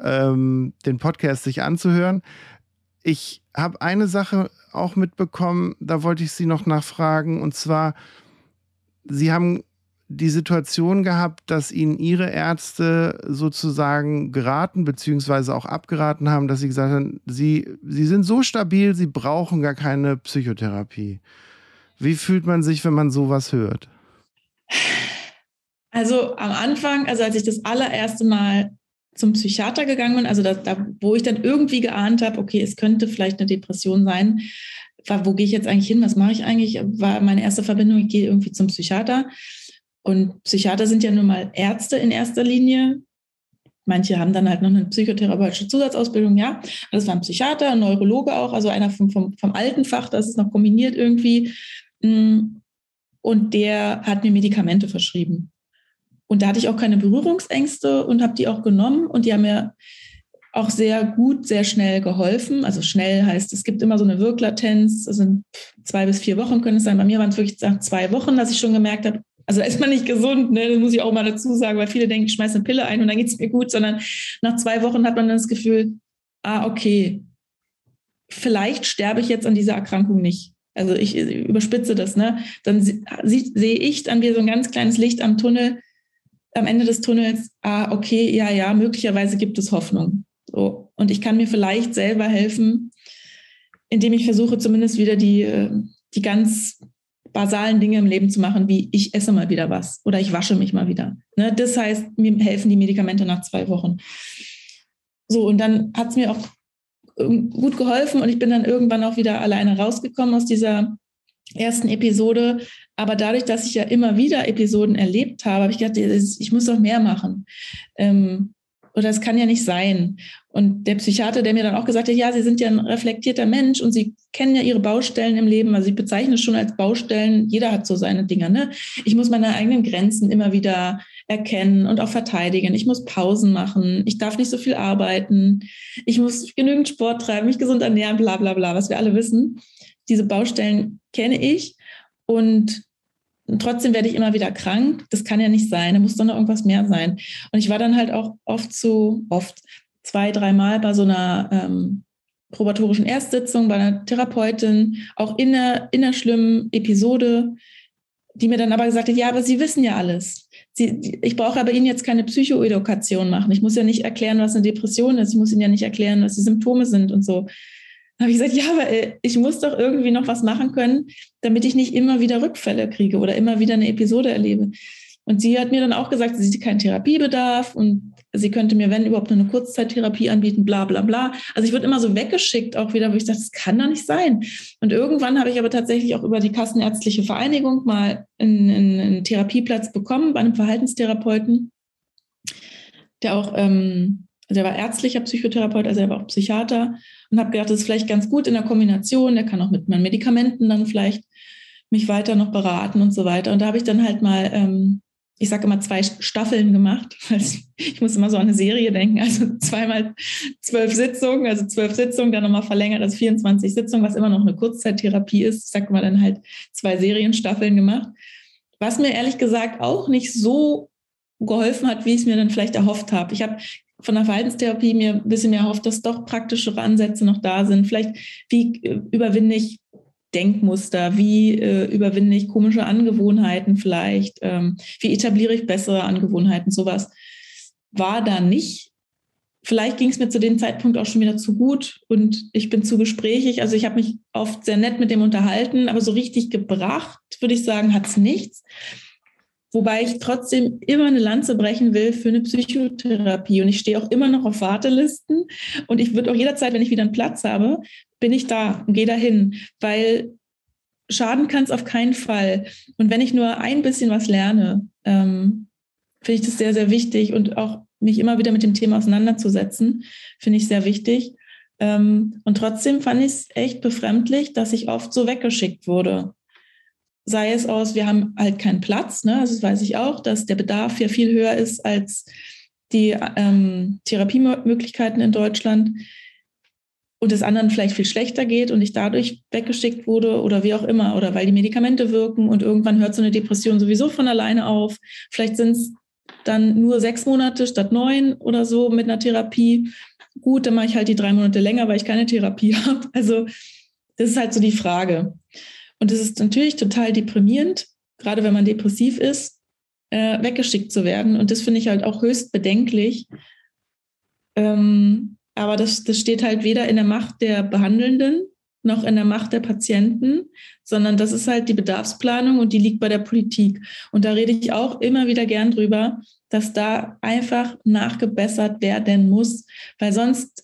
ähm, den Podcast sich anzuhören. Ich habe eine Sache auch mitbekommen, da wollte ich Sie noch nachfragen, und zwar, Sie haben die Situation gehabt, dass Ihnen Ihre Ärzte sozusagen geraten, beziehungsweise auch abgeraten haben, dass Sie gesagt haben, Sie, Sie sind so stabil, Sie brauchen gar keine Psychotherapie. Wie fühlt man sich, wenn man sowas hört? Also am Anfang, also als ich das allererste Mal zum Psychiater gegangen bin, also da, da wo ich dann irgendwie geahnt habe, okay, es könnte vielleicht eine Depression sein, war, wo gehe ich jetzt eigentlich hin, was mache ich eigentlich, war meine erste Verbindung, ich gehe irgendwie zum Psychiater. Und Psychiater sind ja nun mal Ärzte in erster Linie. Manche haben dann halt noch eine psychotherapeutische Zusatzausbildung, ja. Das war ein Psychiater, ein Neurologe auch, also einer vom, vom, vom alten Fach, das ist noch kombiniert irgendwie. Mm. Und der hat mir Medikamente verschrieben. Und da hatte ich auch keine Berührungsängste und habe die auch genommen und die haben mir auch sehr gut, sehr schnell geholfen. Also schnell heißt, es gibt immer so eine Wirklatenz, also zwei bis vier Wochen können es sein. Bei mir waren es wirklich nach zwei Wochen, dass ich schon gemerkt habe, also ist man nicht gesund, ne? das muss ich auch mal dazu sagen, weil viele denken, ich schmeiße eine Pille ein und dann geht es mir gut, sondern nach zwei Wochen hat man dann das Gefühl, ah, okay, vielleicht sterbe ich jetzt an dieser Erkrankung nicht. Also ich überspitze das, ne? Dann sehe ich dann wieder so ein ganz kleines Licht am Tunnel, am Ende des Tunnels, ah, okay, ja, ja, möglicherweise gibt es Hoffnung. So. Und ich kann mir vielleicht selber helfen, indem ich versuche, zumindest wieder die, äh, die ganz basalen Dinge im Leben zu machen, wie ich esse mal wieder was oder ich wasche mich mal wieder. Ne? Das heißt, mir helfen die Medikamente nach zwei Wochen. So, und dann hat es mir auch ähm, gut geholfen und ich bin dann irgendwann auch wieder alleine rausgekommen aus dieser ersten Episode. Aber dadurch, dass ich ja immer wieder Episoden erlebt habe, habe ich gedacht, ich muss doch mehr machen. Ähm, oder es kann ja nicht sein. Und der Psychiater, der mir dann auch gesagt hat, ja, Sie sind ja ein reflektierter Mensch und Sie kennen ja Ihre Baustellen im Leben. Also ich bezeichne es schon als Baustellen. Jeder hat so seine Dinger. Ne? Ich muss meine eigenen Grenzen immer wieder erkennen und auch verteidigen. Ich muss Pausen machen. Ich darf nicht so viel arbeiten. Ich muss genügend Sport treiben, mich gesund ernähren, bla bla bla, was wir alle wissen. Diese Baustellen kenne ich und trotzdem werde ich immer wieder krank. Das kann ja nicht sein. Da muss doch noch irgendwas mehr sein. Und ich war dann halt auch oft so, oft zwei, dreimal bei so einer ähm, probatorischen Erstsitzung, bei einer Therapeutin, auch in einer, in einer schlimmen Episode, die mir dann aber gesagt hat, ja, aber Sie wissen ja alles. Sie, ich brauche aber Ihnen jetzt keine Psychoedukation machen. Ich muss ja nicht erklären, was eine Depression ist. Ich muss Ihnen ja nicht erklären, was die Symptome sind und so habe ich gesagt, ja, aber äh, ich muss doch irgendwie noch was machen können, damit ich nicht immer wieder Rückfälle kriege oder immer wieder eine Episode erlebe. Und sie hat mir dann auch gesagt, sie sieht keinen Therapiebedarf und sie könnte mir, wenn überhaupt, nur eine Kurzzeittherapie anbieten, bla bla bla. Also ich wurde immer so weggeschickt auch wieder, wo ich dachte, das kann doch nicht sein. Und irgendwann habe ich aber tatsächlich auch über die Kassenärztliche Vereinigung mal einen, einen Therapieplatz bekommen bei einem Verhaltenstherapeuten, der auch, ähm, also er war ärztlicher Psychotherapeut, also er war auch Psychiater und habe gedacht, das ist vielleicht ganz gut in der Kombination. Der kann auch mit meinen Medikamenten dann vielleicht mich weiter noch beraten und so weiter. Und da habe ich dann halt mal, ähm, ich sage immer zwei Staffeln gemacht. [LAUGHS] Ich muss immer so an eine Serie denken. Also zweimal zwölf Sitzungen, also zwölf Sitzungen, dann nochmal verlängert, also 24 Sitzungen, was immer noch eine Kurzzeittherapie ist. Ich sage mal dann halt zwei Serienstaffeln gemacht. Was mir ehrlich gesagt auch nicht so geholfen hat, wie ich es mir dann vielleicht erhofft habe. Ich habe von der Verhaltenstherapie mir ein bisschen mehr erhofft, dass doch praktischere Ansätze noch da sind. Vielleicht, wie äh, überwinde ich Denkmuster, wie äh, überwinde ich komische Angewohnheiten vielleicht, ähm, wie etabliere ich bessere Angewohnheiten, sowas war da nicht. Vielleicht ging es mir zu dem Zeitpunkt auch schon wieder zu gut und ich bin zu gesprächig. Also ich habe mich oft sehr nett mit dem unterhalten, aber so richtig gebracht, würde ich sagen, hat es nichts. Wobei ich trotzdem immer eine Lanze brechen will für eine Psychotherapie. Und ich stehe auch immer noch auf Wartelisten. Und ich würde auch jederzeit, wenn ich wieder einen Platz habe, bin ich da und gehe dahin. Weil schaden kann es auf keinen Fall. Und wenn ich nur ein bisschen was lerne, ähm, finde ich das sehr, sehr wichtig. Und auch mich immer wieder mit dem Thema auseinanderzusetzen, finde ich sehr wichtig. Ähm, und trotzdem fand ich es echt befremdlich, dass ich oft so weggeschickt wurde. Sei es aus, wir haben halt keinen Platz, ne? also das weiß ich auch, dass der Bedarf ja viel höher ist als die ähm, Therapiemöglichkeiten in Deutschland und es anderen vielleicht viel schlechter geht und ich dadurch weggeschickt wurde oder wie auch immer oder weil die Medikamente wirken und irgendwann hört so eine Depression sowieso von alleine auf. Vielleicht sind es dann nur sechs Monate statt neun oder so mit einer Therapie. Gut, dann mache ich halt die drei Monate länger, weil ich keine Therapie [LAUGHS] habe. Also das ist halt so die Frage. Und es ist natürlich total deprimierend, gerade wenn man depressiv ist, äh, weggeschickt zu werden. Und das finde ich halt auch höchst bedenklich. Ähm, aber das, das steht halt weder in der Macht der Behandelnden noch in der Macht der Patienten, sondern das ist halt die Bedarfsplanung und die liegt bei der Politik. Und da rede ich auch immer wieder gern drüber, dass da einfach nachgebessert werden muss, weil sonst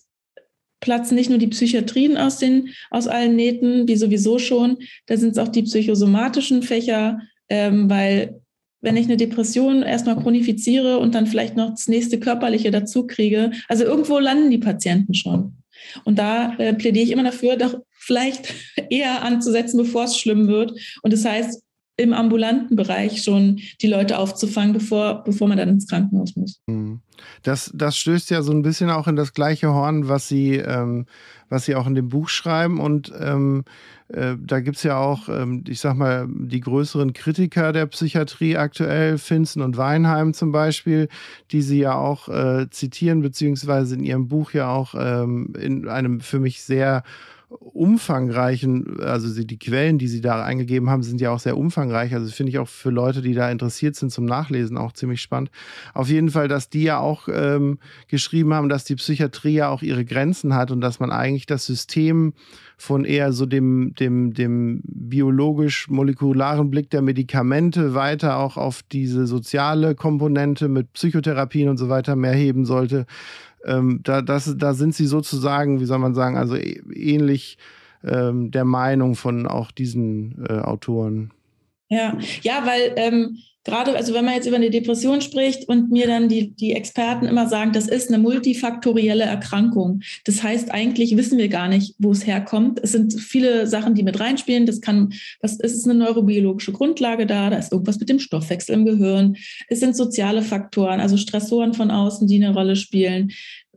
platzen nicht nur die Psychiatrien aus, den, aus allen Nähten, wie sowieso schon, da sind es auch die psychosomatischen Fächer, ähm, weil wenn ich eine Depression erstmal chronifiziere und dann vielleicht noch das nächste körperliche dazu kriege. Also irgendwo landen die Patienten schon. Und da äh, plädiere ich immer dafür, doch vielleicht [LAUGHS] eher anzusetzen, bevor es schlimm wird. Und das heißt, im ambulanten Bereich schon die Leute aufzufangen, bevor, bevor man dann ins Krankenhaus muss. Mhm. Das, das stößt ja so ein bisschen auch in das gleiche Horn, was Sie, ähm, was Sie auch in dem Buch schreiben. Und ähm, äh, da gibt es ja auch, ähm, ich sag mal, die größeren Kritiker der Psychiatrie aktuell, Finzen und Weinheim zum Beispiel, die sie ja auch äh, zitieren, beziehungsweise in ihrem Buch ja auch ähm, in einem für mich sehr umfangreichen, also die Quellen, die sie da eingegeben haben, sind ja auch sehr umfangreich. Also finde ich auch für Leute, die da interessiert sind zum Nachlesen, auch ziemlich spannend. Auf jeden Fall, dass die ja auch ähm, geschrieben haben, dass die Psychiatrie ja auch ihre Grenzen hat und dass man eigentlich das System von eher so dem, dem, dem biologisch-molekularen Blick der Medikamente weiter auch auf diese soziale Komponente mit Psychotherapien und so weiter mehr heben sollte ähm, da, das, da sind sie sozusagen, wie soll man sagen, also ähnlich ähm, der Meinung von auch diesen äh, Autoren. Ja, ja, weil ähm, gerade, also wenn man jetzt über eine Depression spricht und mir dann die, die Experten immer sagen, das ist eine multifaktorielle Erkrankung. Das heißt, eigentlich wissen wir gar nicht, wo es herkommt. Es sind viele Sachen, die mit reinspielen. Das kann, was ist es eine neurobiologische Grundlage da? Da ist irgendwas mit dem Stoffwechsel im Gehirn. Es sind soziale Faktoren, also Stressoren von außen, die eine Rolle spielen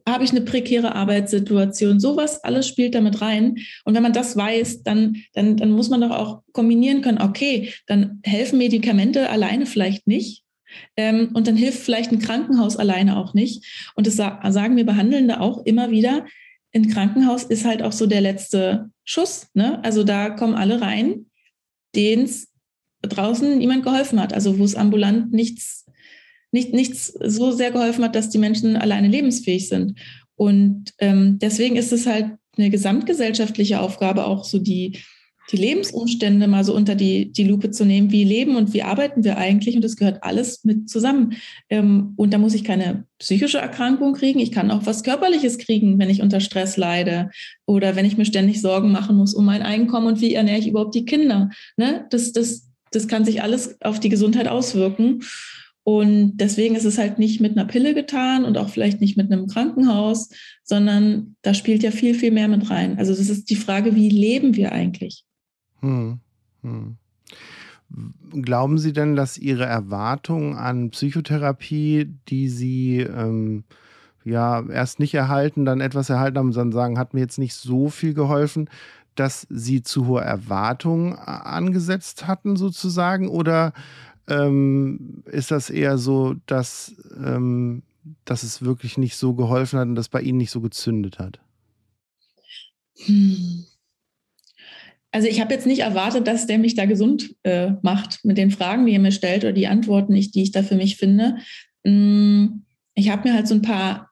habe ich eine prekäre Arbeitssituation? Sowas alles spielt damit rein. Und wenn man das weiß, dann, dann, dann muss man doch auch kombinieren können, okay, dann helfen Medikamente alleine vielleicht nicht. Ähm, und dann hilft vielleicht ein Krankenhaus alleine auch nicht. Und das sagen wir Behandelnde auch immer wieder. Ein Krankenhaus ist halt auch so der letzte Schuss. Ne? Also da kommen alle rein, denen draußen niemand geholfen hat. Also wo es ambulant nichts nicht, nichts so sehr geholfen hat, dass die Menschen alleine lebensfähig sind. Und ähm, deswegen ist es halt eine gesamtgesellschaftliche Aufgabe, auch so die, die Lebensumstände mal so unter die, die Lupe zu nehmen. Wie leben und wie arbeiten wir eigentlich? Und das gehört alles mit zusammen. Ähm, und da muss ich keine psychische Erkrankung kriegen. Ich kann auch was Körperliches kriegen, wenn ich unter Stress leide oder wenn ich mir ständig Sorgen machen muss um mein Einkommen und wie ernähre ich überhaupt die Kinder. Ne? Das, das, das kann sich alles auf die Gesundheit auswirken. Und deswegen ist es halt nicht mit einer Pille getan und auch vielleicht nicht mit einem Krankenhaus, sondern da spielt ja viel, viel mehr mit rein. Also das ist die Frage, wie leben wir eigentlich? Hm, hm. Glauben Sie denn, dass Ihre Erwartungen an Psychotherapie, die Sie ähm, ja erst nicht erhalten, dann etwas erhalten haben und dann sagen, hat mir jetzt nicht so viel geholfen, dass Sie zu hohe Erwartungen angesetzt hatten sozusagen? Oder ähm, ist das eher so, dass, ähm, dass es wirklich nicht so geholfen hat und das bei Ihnen nicht so gezündet hat? Hm. Also ich habe jetzt nicht erwartet, dass der mich da gesund äh, macht mit den Fragen, die er mir stellt oder die Antworten, die ich da für mich finde. Hm, ich habe mir halt so ein paar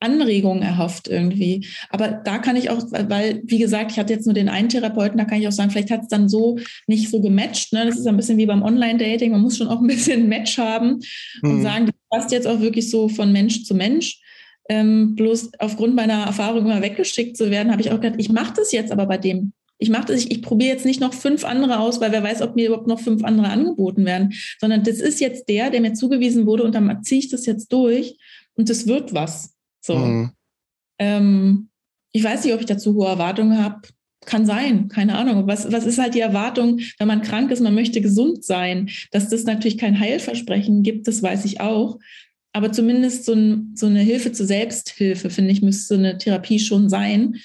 Anregungen erhofft irgendwie. Aber da kann ich auch, weil, wie gesagt, ich hatte jetzt nur den einen Therapeuten, da kann ich auch sagen, vielleicht hat es dann so nicht so gematcht. Ne? Das ist ein bisschen wie beim Online-Dating. Man muss schon auch ein bisschen [LAUGHS] Match haben und mhm. sagen, das passt jetzt auch wirklich so von Mensch zu Mensch. Ähm, bloß aufgrund meiner Erfahrung immer weggeschickt zu werden, habe ich auch gedacht, ich mache das jetzt aber bei dem. Ich mache das, ich, ich probiere jetzt nicht noch fünf andere aus, weil wer weiß, ob mir überhaupt noch fünf andere angeboten werden, sondern das ist jetzt der, der mir zugewiesen wurde und dann ziehe ich das jetzt durch und das wird was. So. Mhm. Ähm, ich weiß nicht, ob ich dazu hohe Erwartungen habe. Kann sein, keine Ahnung. Was, was ist halt die Erwartung, wenn man krank ist, man möchte gesund sein? Dass das natürlich kein Heilversprechen gibt, das weiß ich auch. Aber zumindest so, ein, so eine Hilfe zur Selbsthilfe, finde ich, müsste so eine Therapie schon sein.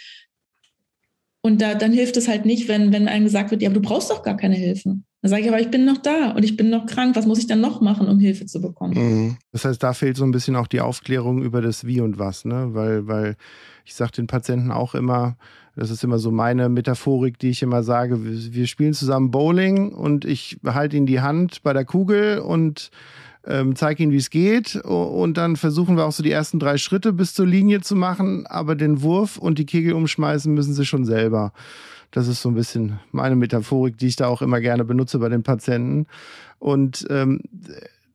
Und da, dann hilft es halt nicht, wenn, wenn einem gesagt wird, ja, aber du brauchst doch gar keine Hilfe. Dann sage ich, aber ich bin noch da und ich bin noch krank. Was muss ich dann noch machen, um Hilfe zu bekommen? Mhm. Das heißt, da fehlt so ein bisschen auch die Aufklärung über das Wie und Was, ne? Weil, weil ich sage den Patienten auch immer, das ist immer so meine Metaphorik, die ich immer sage, wir spielen zusammen Bowling und ich halte ihnen die Hand bei der Kugel und ähm, zeige ihnen, wie es geht. Und dann versuchen wir auch so die ersten drei Schritte bis zur Linie zu machen. Aber den Wurf und die Kegel umschmeißen müssen sie schon selber. Das ist so ein bisschen meine Metaphorik, die ich da auch immer gerne benutze bei den Patienten. Und ähm,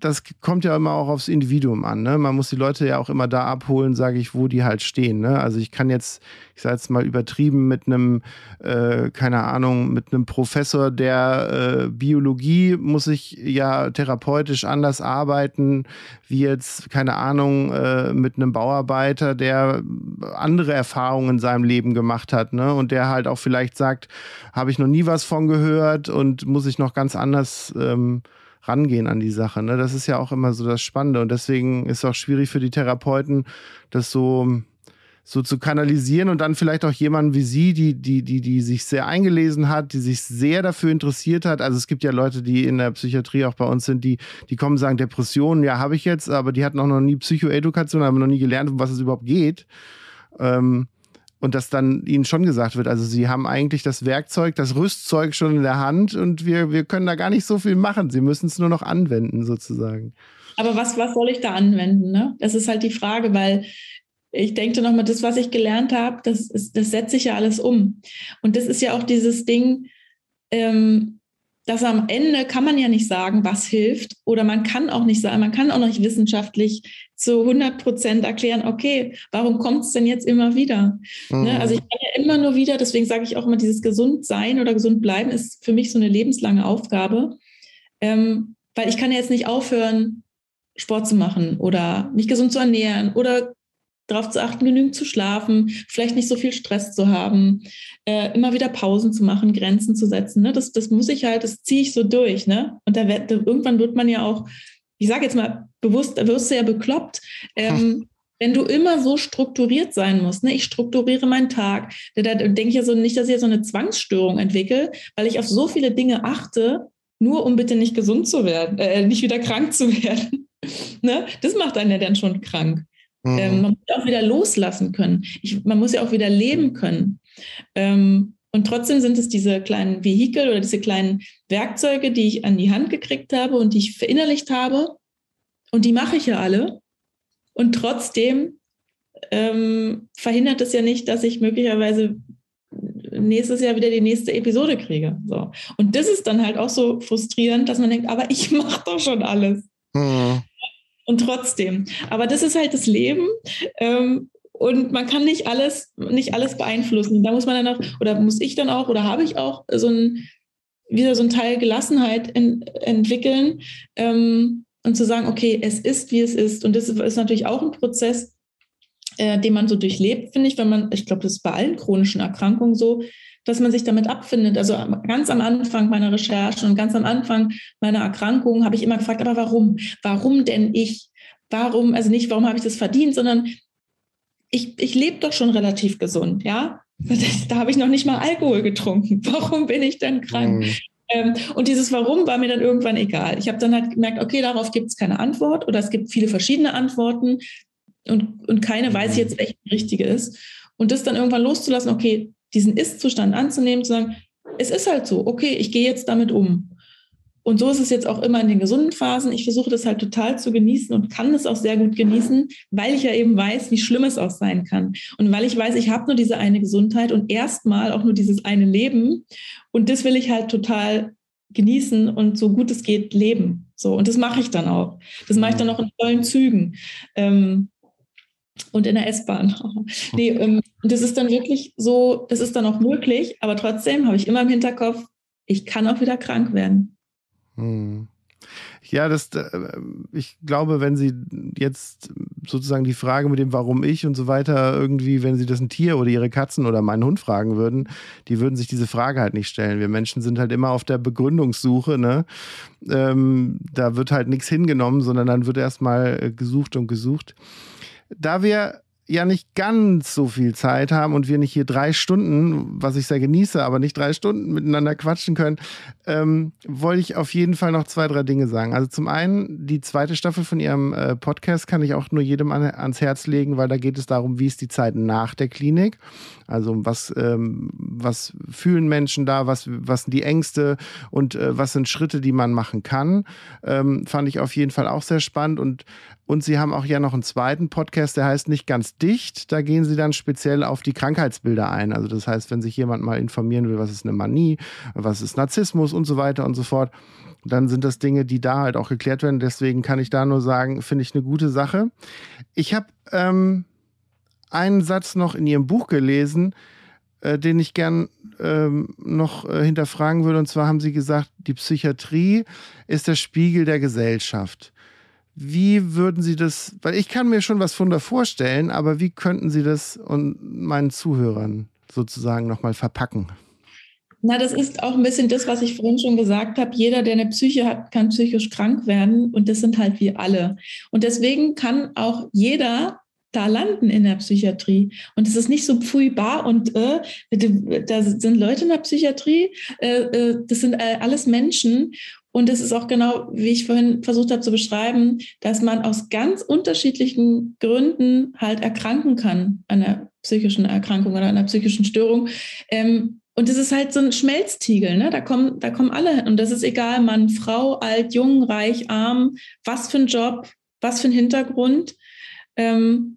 das kommt ja immer auch aufs Individuum an. Ne? Man muss die Leute ja auch immer da abholen, sage ich, wo die halt stehen. Ne? Also ich kann jetzt, ich sage jetzt mal übertrieben, mit einem, äh, keine Ahnung, mit einem Professor der äh, Biologie muss ich ja therapeutisch anders arbeiten, wie jetzt, keine Ahnung, äh, mit einem Bauarbeiter, der andere Erfahrungen in seinem Leben gemacht hat. Ne? Und der halt auch vielleicht sagt, habe ich noch nie was von gehört und muss ich noch ganz anders. Ähm, rangehen an die Sache. Ne? Das ist ja auch immer so das Spannende. Und deswegen ist es auch schwierig für die Therapeuten, das so, so zu kanalisieren und dann vielleicht auch jemanden wie Sie, die, die, die, die sich sehr eingelesen hat, die sich sehr dafür interessiert hat. Also es gibt ja Leute, die in der Psychiatrie auch bei uns sind, die, die kommen und sagen, Depressionen, ja, habe ich jetzt, aber die hatten auch noch nie Psychoedukation, haben noch nie gelernt, um was es überhaupt geht. Ähm, und dass dann ihnen schon gesagt wird, also sie haben eigentlich das Werkzeug, das Rüstzeug schon in der Hand und wir, wir können da gar nicht so viel machen. Sie müssen es nur noch anwenden, sozusagen. Aber was, was soll ich da anwenden? Ne? Das ist halt die Frage, weil ich denke nochmal, das, was ich gelernt habe, das, das setze ich ja alles um. Und das ist ja auch dieses Ding, ähm, dass am Ende kann man ja nicht sagen, was hilft oder man kann auch nicht sagen, man kann auch nicht wissenschaftlich zu 100 Prozent erklären, okay, warum kommt es denn jetzt immer wieder? Ne, mhm. Ne? Also ich kann ja immer nur wieder, deswegen sage ich auch immer, dieses gesund sein oder gesund bleiben ist für mich so eine lebenslange Aufgabe, ähm, weil ich kann ja jetzt nicht aufhören, Sport zu machen oder mich gesund zu ernähren oder darauf zu achten, genügend zu schlafen, vielleicht nicht so viel Stress zu haben, äh, immer wieder Pausen zu machen, Grenzen zu setzen. Ne? Das, das muss ich halt, das ziehe ich so durch. Ne? Und da wird, irgendwann wird man ja auch, ich sage jetzt mal bewusst, da wirst du ja bekloppt. Ähm, hm. Wenn du immer so strukturiert sein musst, ne? ich strukturiere meinen Tag, da, da denke ich ja so nicht, dass ich so eine Zwangsstörung entwickle, weil ich auf so viele Dinge achte, nur um bitte nicht gesund zu werden, äh, nicht wieder krank zu [LAUGHS] werden. ne? Das macht einen ja dann schon krank. Ähm, mhm. Ähm, man muss auch wieder loslassen können. Ich, man muss ja auch wieder leben können. Ähm, und trotzdem sind es diese kleinen Vehikel oder diese kleinen Werkzeuge, die ich an die Hand gekriegt habe und die ich verinnerlicht habe. Und die mache ich ja alle. Und trotzdem ähm, verhindert es ja nicht, dass ich möglicherweise nächstes Jahr wieder die nächste Episode kriege. So. Und das ist dann halt auch so frustrierend, dass man denkt, aber ich [LAUGHS] mache doch schon alles. Mhm. Und trotzdem. Aber das ist halt das Leben. Ähm, und man kann nicht alles, nicht alles beeinflussen. Da muss man dann auch, oder muss ich dann auch, oder habe ich auch so ein, wieder so ein Teil Gelassenheit in, entwickeln ähm, und zu sagen, okay, es ist, wie es ist. Und das ist natürlich auch ein Prozess, äh, den man so durchlebt, finde ich, wenn man, ich glaube, das ist bei allen chronischen Erkrankungen so, dass man sich damit abfindet. Also ganz am Anfang meiner Recherche und ganz am Anfang meiner Erkrankung habe ich immer gefragt, aber warum? Warum denn ich? Warum, also nicht, warum habe ich das verdient, sondern ich, ich lebe doch schon relativ gesund, ja. [LAUGHS] Da habe ich noch nicht mal Alkohol getrunken. [LAUGHS] Warum bin ich denn krank? Mhm. Ähm, und dieses Warum war mir dann irgendwann egal. Ich habe dann halt gemerkt, okay, darauf gibt es keine Antwort oder es gibt viele verschiedene Antworten und, und keine weiß jetzt, welche die richtige ist. Und das dann irgendwann loszulassen, okay, diesen Ist-Zustand anzunehmen, zu sagen, es ist halt so, okay, ich gehe jetzt damit um. Und so ist es jetzt auch immer in den gesunden Phasen. Ich versuche das halt total zu genießen und kann es auch sehr gut genießen, weil ich ja eben weiß, wie schlimm es auch sein kann. Und weil ich weiß, ich habe nur diese eine Gesundheit und erstmal auch nur dieses eine Leben. Und das will ich halt total genießen und so gut es geht leben. So, und das mache ich dann auch. Das mache ich dann auch in vollen Zügen. Ähm, und in der S-Bahn. [LAUGHS] nee, ähm, das ist dann wirklich so, das ist dann auch möglich, aber trotzdem habe ich immer im Hinterkopf, ich kann auch wieder krank werden. Hm. Ja, das, äh, ich glaube, wenn Sie jetzt sozusagen die Frage mit dem Warum ich und so weiter irgendwie, wenn sie das ein Tier oder ihre Katzen oder meinen Hund fragen würden, die würden sich diese Frage halt nicht stellen. Wir Menschen sind halt immer auf der Begründungssuche, ne? Ähm, da wird halt nichts hingenommen, sondern dann wird erstmal äh, gesucht und gesucht. Da wir ja nicht ganz so viel Zeit haben und wir nicht hier drei Stunden, was ich sehr genieße, aber nicht drei Stunden miteinander quatschen können, ähm, wollte ich auf jeden Fall noch zwei, drei Dinge sagen. Also zum einen, die zweite Staffel von Ihrem äh, Podcast kann ich auch nur jedem an, ans Herz legen, weil da geht es darum, wie ist die Zeit nach der Klinik. Also was, ähm, was fühlen Menschen da, was, was sind die Ängste und äh, was sind Schritte, die man machen kann. Ähm, fand ich auf jeden Fall auch sehr spannend und und Sie haben auch ja noch einen zweiten Podcast, der heißt Nicht ganz dicht. Da gehen Sie dann speziell auf die Krankheitsbilder ein. Also das heißt, wenn sich jemand mal informieren will, was ist eine Manie, was ist Narzissmus und so weiter und so fort, dann sind das Dinge, die da halt auch geklärt werden. Deswegen kann ich da nur sagen, finde ich eine gute Sache. Ich habe ähm, einen Satz noch in Ihrem Buch gelesen, äh, den ich gern ähm, noch äh, hinterfragen würde. Und zwar haben Sie gesagt, die Psychiatrie ist der Spiegel der Gesellschaft. Wie würden Sie das, weil ich kann mir schon was von da vorstellen, aber wie könnten Sie das und meinen Zuhörern sozusagen nochmal verpacken? Na, das ist auch ein bisschen das, was ich vorhin schon gesagt habe. Jeder, der eine Psyche hat, kann psychisch krank werden und das sind halt wir alle. Und deswegen kann auch jeder da landen in der Psychiatrie. Und es ist nicht so pfui bar und äh, da sind Leute in der Psychiatrie, äh, äh das sind äh, alles Menschen. Und es ist auch genau, wie ich vorhin versucht habe zu beschreiben, dass man aus ganz unterschiedlichen Gründen halt erkranken kann an einer psychischen Erkrankung oder einer psychischen Störung. Ähm, und es ist halt so ein Schmelztiegel, ne? Da kommen, da kommen alle hin. Und das ist egal, Mann, Frau, alt, jung, reich, arm, was für ein Job, was für ein Hintergrund. Ähm,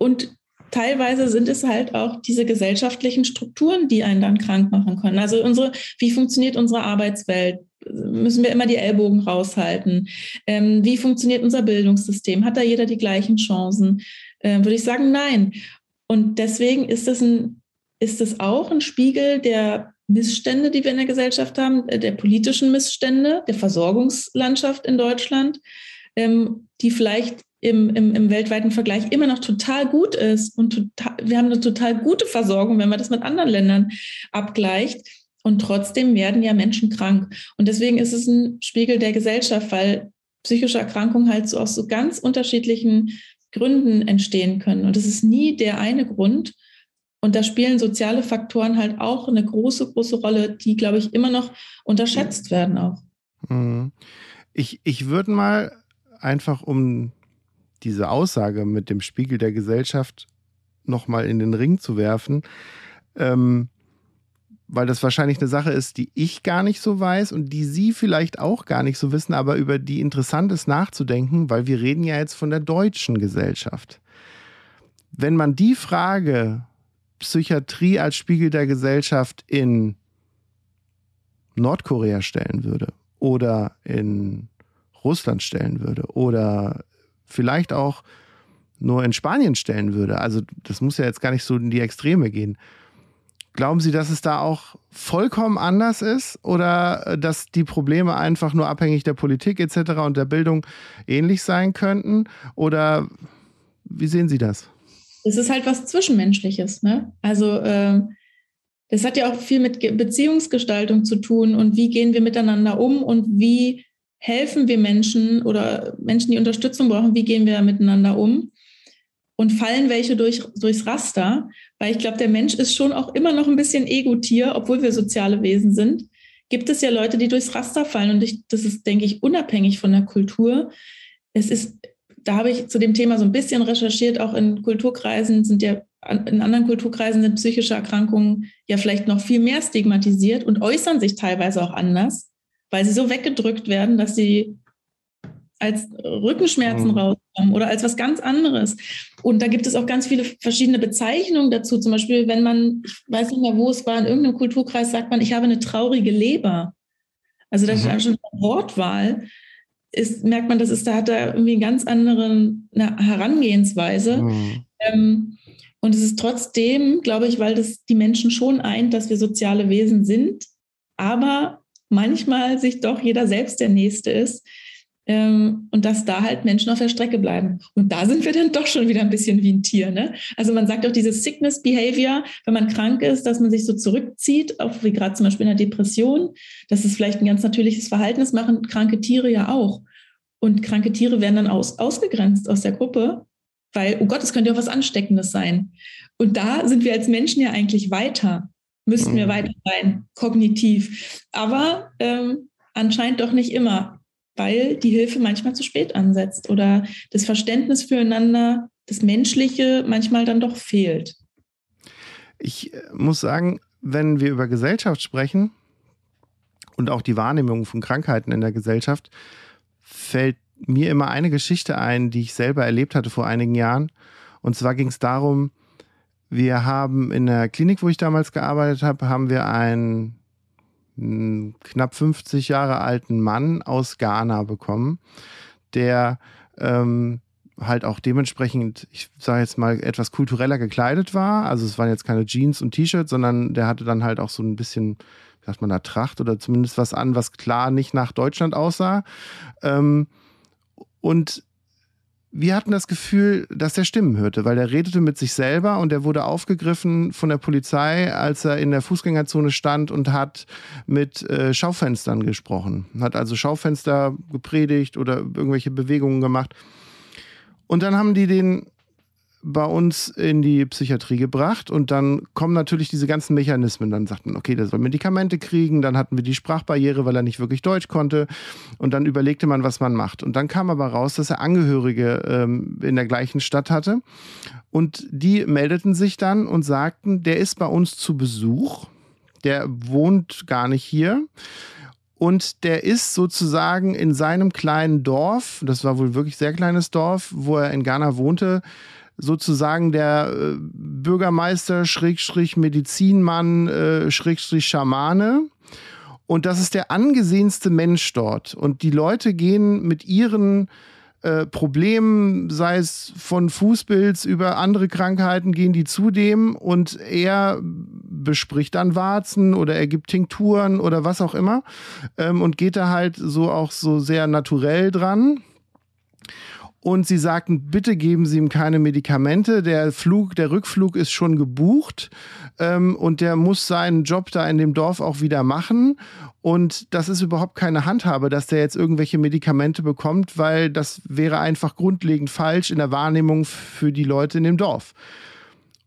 und teilweise sind es halt auch diese gesellschaftlichen Strukturen, die einen dann krank machen können. Also unsere, wie funktioniert unsere Arbeitswelt? Müssen wir immer die Ellbogen raushalten? Ähm, wie funktioniert unser Bildungssystem? Hat da jeder die gleichen Chancen? Ähm, würde ich sagen, nein. Und deswegen ist es ein, ist es auch ein Spiegel der Missstände, die wir in der Gesellschaft haben, äh, der politischen Missstände, der Versorgungslandschaft in Deutschland, ähm, die vielleicht im, im, im weltweiten Vergleich immer noch total gut ist und total, wir haben eine total gute Versorgung, wenn man das mit anderen Ländern abgleicht. Und trotzdem werden ja Menschen krank. Und deswegen ist es ein Spiegel der Gesellschaft, weil psychische Erkrankungen halt so aus so ganz unterschiedlichen Gründen entstehen können. Und es ist nie der eine Grund. Und da spielen soziale Faktoren halt auch eine große, große Rolle, die, glaube ich, immer noch unterschätzt werden auch. Mhm. Ich, ich würde mal einfach, um diese Aussage mit dem Spiegel der Gesellschaft nochmal in den Ring zu werfen, ähm, weil das wahrscheinlich eine Sache ist, die ich gar nicht so weiß und die Sie vielleicht auch gar nicht so wissen, aber über die interessant ist nachzudenken, weil wir reden ja jetzt von der deutschen Gesellschaft. Wenn man die Frage Psychiatrie als Spiegel der Gesellschaft in Nordkorea stellen würde oder in Russland stellen würde oder vielleicht auch nur in Spanien stellen würde. Also das muss ja jetzt gar nicht so in die Extreme gehen. Glauben Sie, dass es da auch vollkommen anders ist oder äh, dass die Probleme einfach nur abhängig der Politik etc. und der Bildung ähnlich sein könnten? Oder wie sehen Sie das? Es ist halt was Zwischenmenschliches. Ne? Also äh, das hat ja auch viel mit Beziehungsgestaltung zu tun und wie gehen wir miteinander um und wie helfen wir Menschen oder Menschen, die Unterstützung brauchen, wie gehen wir miteinander um? Und fallen welche durch, durchs Raster? Weil ich glaube, der Mensch ist schon auch immer noch ein bisschen Ego-Tier, obwohl wir soziale Wesen sind. Gibt es ja Leute, die durchs Raster fallen. Und ich, das ist, denke ich, unabhängig von der Kultur. Es ist, da habe ich zu dem Thema so ein bisschen recherchiert, auch in Kulturkreisen sind ja in anderen Kulturkreisen sind psychische Erkrankungen ja vielleicht noch viel mehr stigmatisiert und äußern sich teilweise auch anders weil sie so weggedrückt werden, dass sie als Rückenschmerzen mhm. rauskommen oder als was ganz anderes. Und da gibt es auch ganz viele verschiedene Bezeichnungen dazu. Zum Beispiel, wenn man, ich weiß nicht mehr, wo es war, in irgendeinem Kulturkreis sagt man, ich habe eine traurige Leber. Also das mhm. ist schon eine Wortwahl. Ist, merkt man, das ist, da hat er irgendwie eine ganz andere Herangehensweise. Mhm. Ähm, und es ist trotzdem, glaube ich, weil das die Menschen schon eint, dass wir soziale Wesen sind, aber manchmal sich doch jeder selbst der Nächste ist. ähm, und dass da halt Menschen auf der Strecke bleiben. Und da sind wir dann doch schon wieder ein bisschen wie ein Tier. Ne? Also man sagt auch dieses Sickness Behavior, wenn man krank ist, dass man sich so zurückzieht, auch wie gerade zum Beispiel in der Depression. Das ist vielleicht ein ganz natürliches Verhalten. Das machen kranke Tiere ja auch. Und kranke Tiere werden dann aus, ausgegrenzt aus der Gruppe, weil, oh Gott, es könnte ja auch was Ansteckendes sein. Und da sind wir als Menschen ja eigentlich weiter, müssten wir mhm. weiter sein, kognitiv. Aber ähm, anscheinend doch nicht immer weil die Hilfe manchmal zu spät ansetzt oder das Verständnis füreinander, das Menschliche manchmal dann doch fehlt. Ich äh, muss sagen, wenn wir über Gesellschaft sprechen und auch die Wahrnehmung von Krankheiten in der Gesellschaft, fällt mir immer eine Geschichte ein, die ich selber erlebt hatte vor einigen Jahren. Und zwar ging es darum, wir haben in der Klinik, wo ich damals gearbeitet habe, haben wir einen knapp 50 Jahre alten Mann aus Ghana bekommen, der ähm, halt auch dementsprechend, ich sage jetzt mal, etwas kultureller gekleidet war. Also es waren jetzt keine Jeans und T-Shirts, sondern der hatte dann halt auch so ein bisschen, wie sagt man da, Tracht oder zumindest was an, was klar nicht nach Deutschland aussah. Ähm, und wir hatten das Gefühl, dass er Stimmen hörte, weil er redete mit sich selber und er wurde aufgegriffen von der Polizei, als er in der Fußgängerzone stand und hat mit äh, Schaufenstern gesprochen. Hat also Schaufenster gepredigt oder irgendwelche Bewegungen gemacht. Und dann haben die den bei uns in die Psychiatrie gebracht und dann kommen natürlich diese ganzen Mechanismen. Dann sagt man, okay, der soll Medikamente kriegen, dann hatten wir die Sprachbarriere, weil er nicht wirklich Deutsch konnte und dann überlegte man, was man macht. Und dann kam aber raus, dass er Angehörige ähm, in der gleichen Stadt hatte und die meldeten sich dann und sagten, der ist bei uns zu Besuch, der wohnt gar nicht hier. Und der ist sozusagen in seinem kleinen Dorf, das war wohl wirklich sehr kleines Dorf, wo er in Ghana wohnte, sozusagen der äh, Bürgermeister, Schrägstrich Medizinmann, äh, Schrägstrich Schamane. Und das ist der angesehenste Mensch dort. Und die Leute gehen mit ihren äh, Problemen, sei es von Fußpilz über andere Krankheiten, gehen die zu dem und er bespricht dann Warzen oder er gibt Tinkturen oder was auch immer ähm, und geht da halt so auch so sehr naturell dran und sie sagten, bitte geben Sie ihm keine Medikamente. Der Flug, der Rückflug ist schon gebucht ähm, und der muss seinen Job da in dem Dorf auch wieder machen. Und das ist überhaupt keine Handhabe, dass der jetzt irgendwelche Medikamente bekommt, weil das wäre einfach grundlegend falsch in der Wahrnehmung für die Leute in dem Dorf.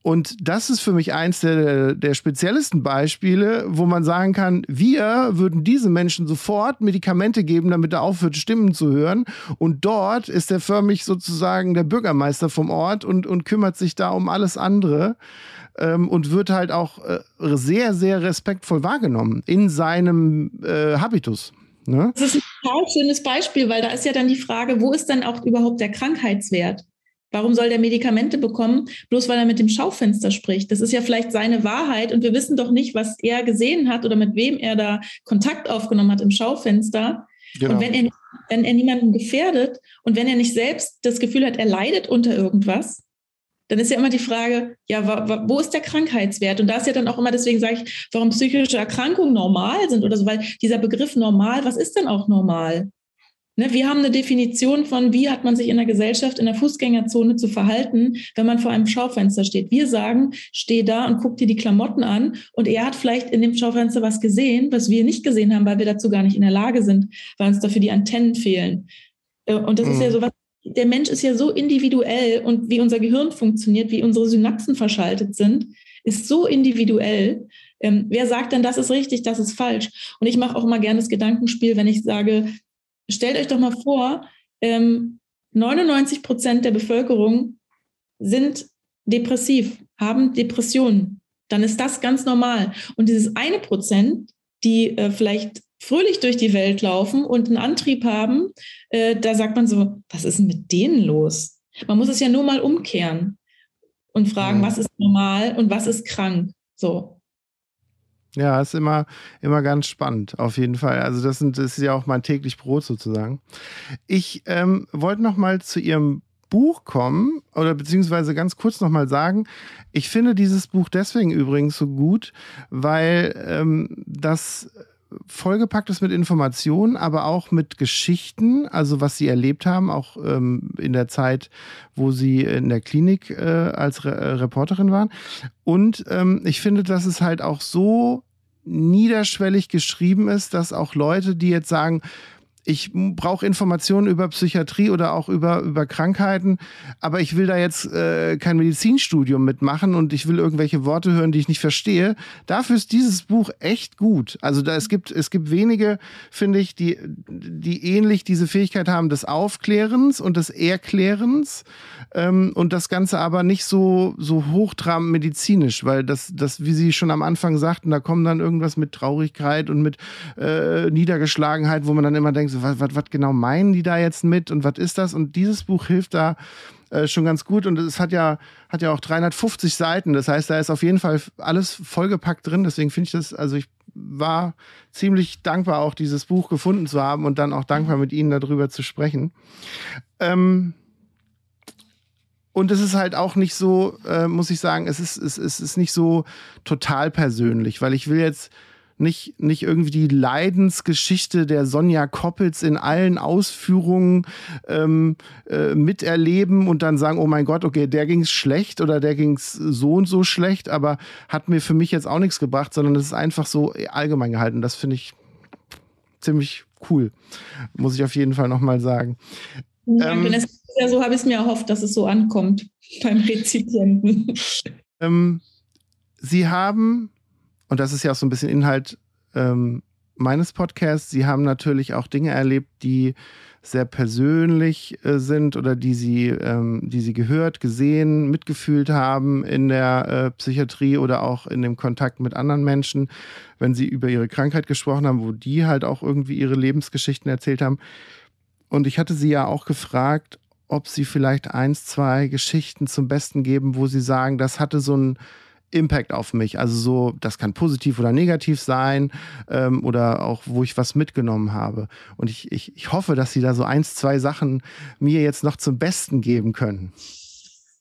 Und das ist für mich eins der, der speziellesten Beispiele, wo man sagen kann, wir würden diesen Menschen sofort Medikamente geben, damit er aufhört, Stimmen zu hören. Und dort ist er förmlich sozusagen der Bürgermeister vom Ort und, und kümmert sich da um alles andere. Ähm, und wird halt auch äh, sehr, sehr respektvoll wahrgenommen in seinem äh, Habitus. Ne? Das ist ein total schönes Beispiel, weil da ist ja dann die Frage, wo ist dann auch überhaupt der Krankheitswert? Warum soll der Medikamente bekommen, bloß weil er mit dem Schaufenster spricht? Das ist ja vielleicht seine Wahrheit und wir wissen doch nicht, was er gesehen hat oder mit wem er da Kontakt aufgenommen hat im Schaufenster. Genau. Und wenn er, wenn er niemanden gefährdet und wenn er nicht selbst das Gefühl hat, er leidet unter irgendwas, dann ist ja immer die Frage, ja, wo ist der Krankheitswert? Und da ist ja dann auch immer, deswegen sage ich, warum psychische Erkrankungen normal sind oder so, weil dieser Begriff normal, was ist denn auch normal? Ne, wir haben eine Definition von, wie hat man sich in der Gesellschaft, in der Fußgängerzone zu verhalten, wenn man vor einem Schaufenster steht. Wir sagen, steh da und guck dir die Klamotten an. Und er hat vielleicht in dem Schaufenster was gesehen, was wir nicht gesehen haben, weil wir dazu gar nicht in der Lage sind, weil uns dafür die Antennen fehlen. Äh, und das mhm. ist ja mhm. so was, der Mensch ist ja so individuell und wie unser Gehirn funktioniert, wie unsere Synapsen verschaltet sind, ist so individuell. Ähm, wer sagt denn, das ist richtig, das ist falsch? Und ich mache auch immer gerne das Gedankenspiel, wenn ich sage, stellt euch doch mal vor, ähm, 99 Prozent der Bevölkerung sind depressiv, haben Depressionen. Dann ist das ganz normal. Und dieses eine Prozent, die äh, vielleicht fröhlich durch die Welt laufen und einen Antrieb haben, äh, da sagt man so, was ist denn mit denen los? Man muss es ja nur mal umkehren und fragen, ja. was ist normal und was ist krank. So. Ja, ist immer, immer ganz spannend, auf jeden Fall. Also das, sind, das ist ja auch mein täglich Brot sozusagen. Ich ähm, wollte noch mal zu Ihrem Buch kommen oder beziehungsweise ganz kurz noch mal sagen, ich finde dieses Buch deswegen übrigens so gut, weil ähm, das vollgepackt ist mit Informationen, aber auch mit Geschichten, also was sie erlebt haben, auch ähm, in der Zeit, wo sie in der Klinik äh, als Re äh, Reporterin waren. Und ähm, ich finde, dass es halt auch so niederschwellig geschrieben ist, dass auch Leute, die jetzt sagen, ich brauche Informationen über Psychiatrie oder auch über, über Krankheiten, aber ich will da jetzt äh, kein Medizinstudium mitmachen und ich will irgendwelche Worte hören, die ich nicht verstehe. Dafür ist dieses Buch echt gut. Also da, es, gibt, es gibt wenige, finde ich, die, die ähnlich diese Fähigkeit haben des Aufklärens und des Erklärens ähm, und das Ganze aber nicht so, so hochtrabend medizinisch, weil das, das, wie Sie schon am Anfang sagten, da kommen dann irgendwas mit Traurigkeit und mit äh, Niedergeschlagenheit, wo man dann immer denkt, so, was, was, was genau meinen die da jetzt mit und was ist das? Und dieses Buch hilft da äh, schon ganz gut und es hat ja, hat ja auch 350 Seiten. Das heißt, da ist auf jeden Fall alles vollgepackt drin. Deswegen finde ich das, also ich war ziemlich dankbar, auch dieses Buch gefunden zu haben und dann auch dankbar, mit Ihnen darüber zu sprechen. Ähm, und es ist halt auch nicht so, äh, muss ich sagen, es ist, es, es ist nicht so total persönlich, weil ich will jetzt nicht, nicht irgendwie die Leidensgeschichte der Sonja Koppels in allen Ausführungen ähm, äh, miterleben und dann sagen, oh mein Gott, okay, der ging es schlecht oder der ging es so und so schlecht, aber hat mir für mich jetzt auch nichts gebracht, sondern es ist einfach so allgemein gehalten. Das finde ich ziemlich cool, muss ich auf jeden Fall nochmal sagen. Danke, ähm, ja, so habe ich es mir erhofft, dass es so ankommt [LAUGHS] beim Rezipienten. Ähm, Sie haben und das ist ja auch so ein bisschen Inhalt ähm, meines Podcasts, Sie haben natürlich auch Dinge erlebt, die sehr persönlich äh, sind oder die sie, ähm, die sie gehört, gesehen, mitgefühlt haben in der äh, Psychiatrie oder auch in dem Kontakt mit anderen Menschen, wenn sie über ihre Krankheit gesprochen haben, wo die halt auch irgendwie ihre Lebensgeschichten erzählt haben. Und ich hatte sie ja auch gefragt, ob sie vielleicht eins, zwei Geschichten zum Besten geben, wo sie sagen, das hatte so ein Impact auf mich. Also so, das kann positiv oder negativ sein ähm, oder auch, wo ich was mitgenommen habe. Und ich, ich, ich hoffe, dass Sie da so eins, zwei Sachen mir jetzt noch zum Besten geben können.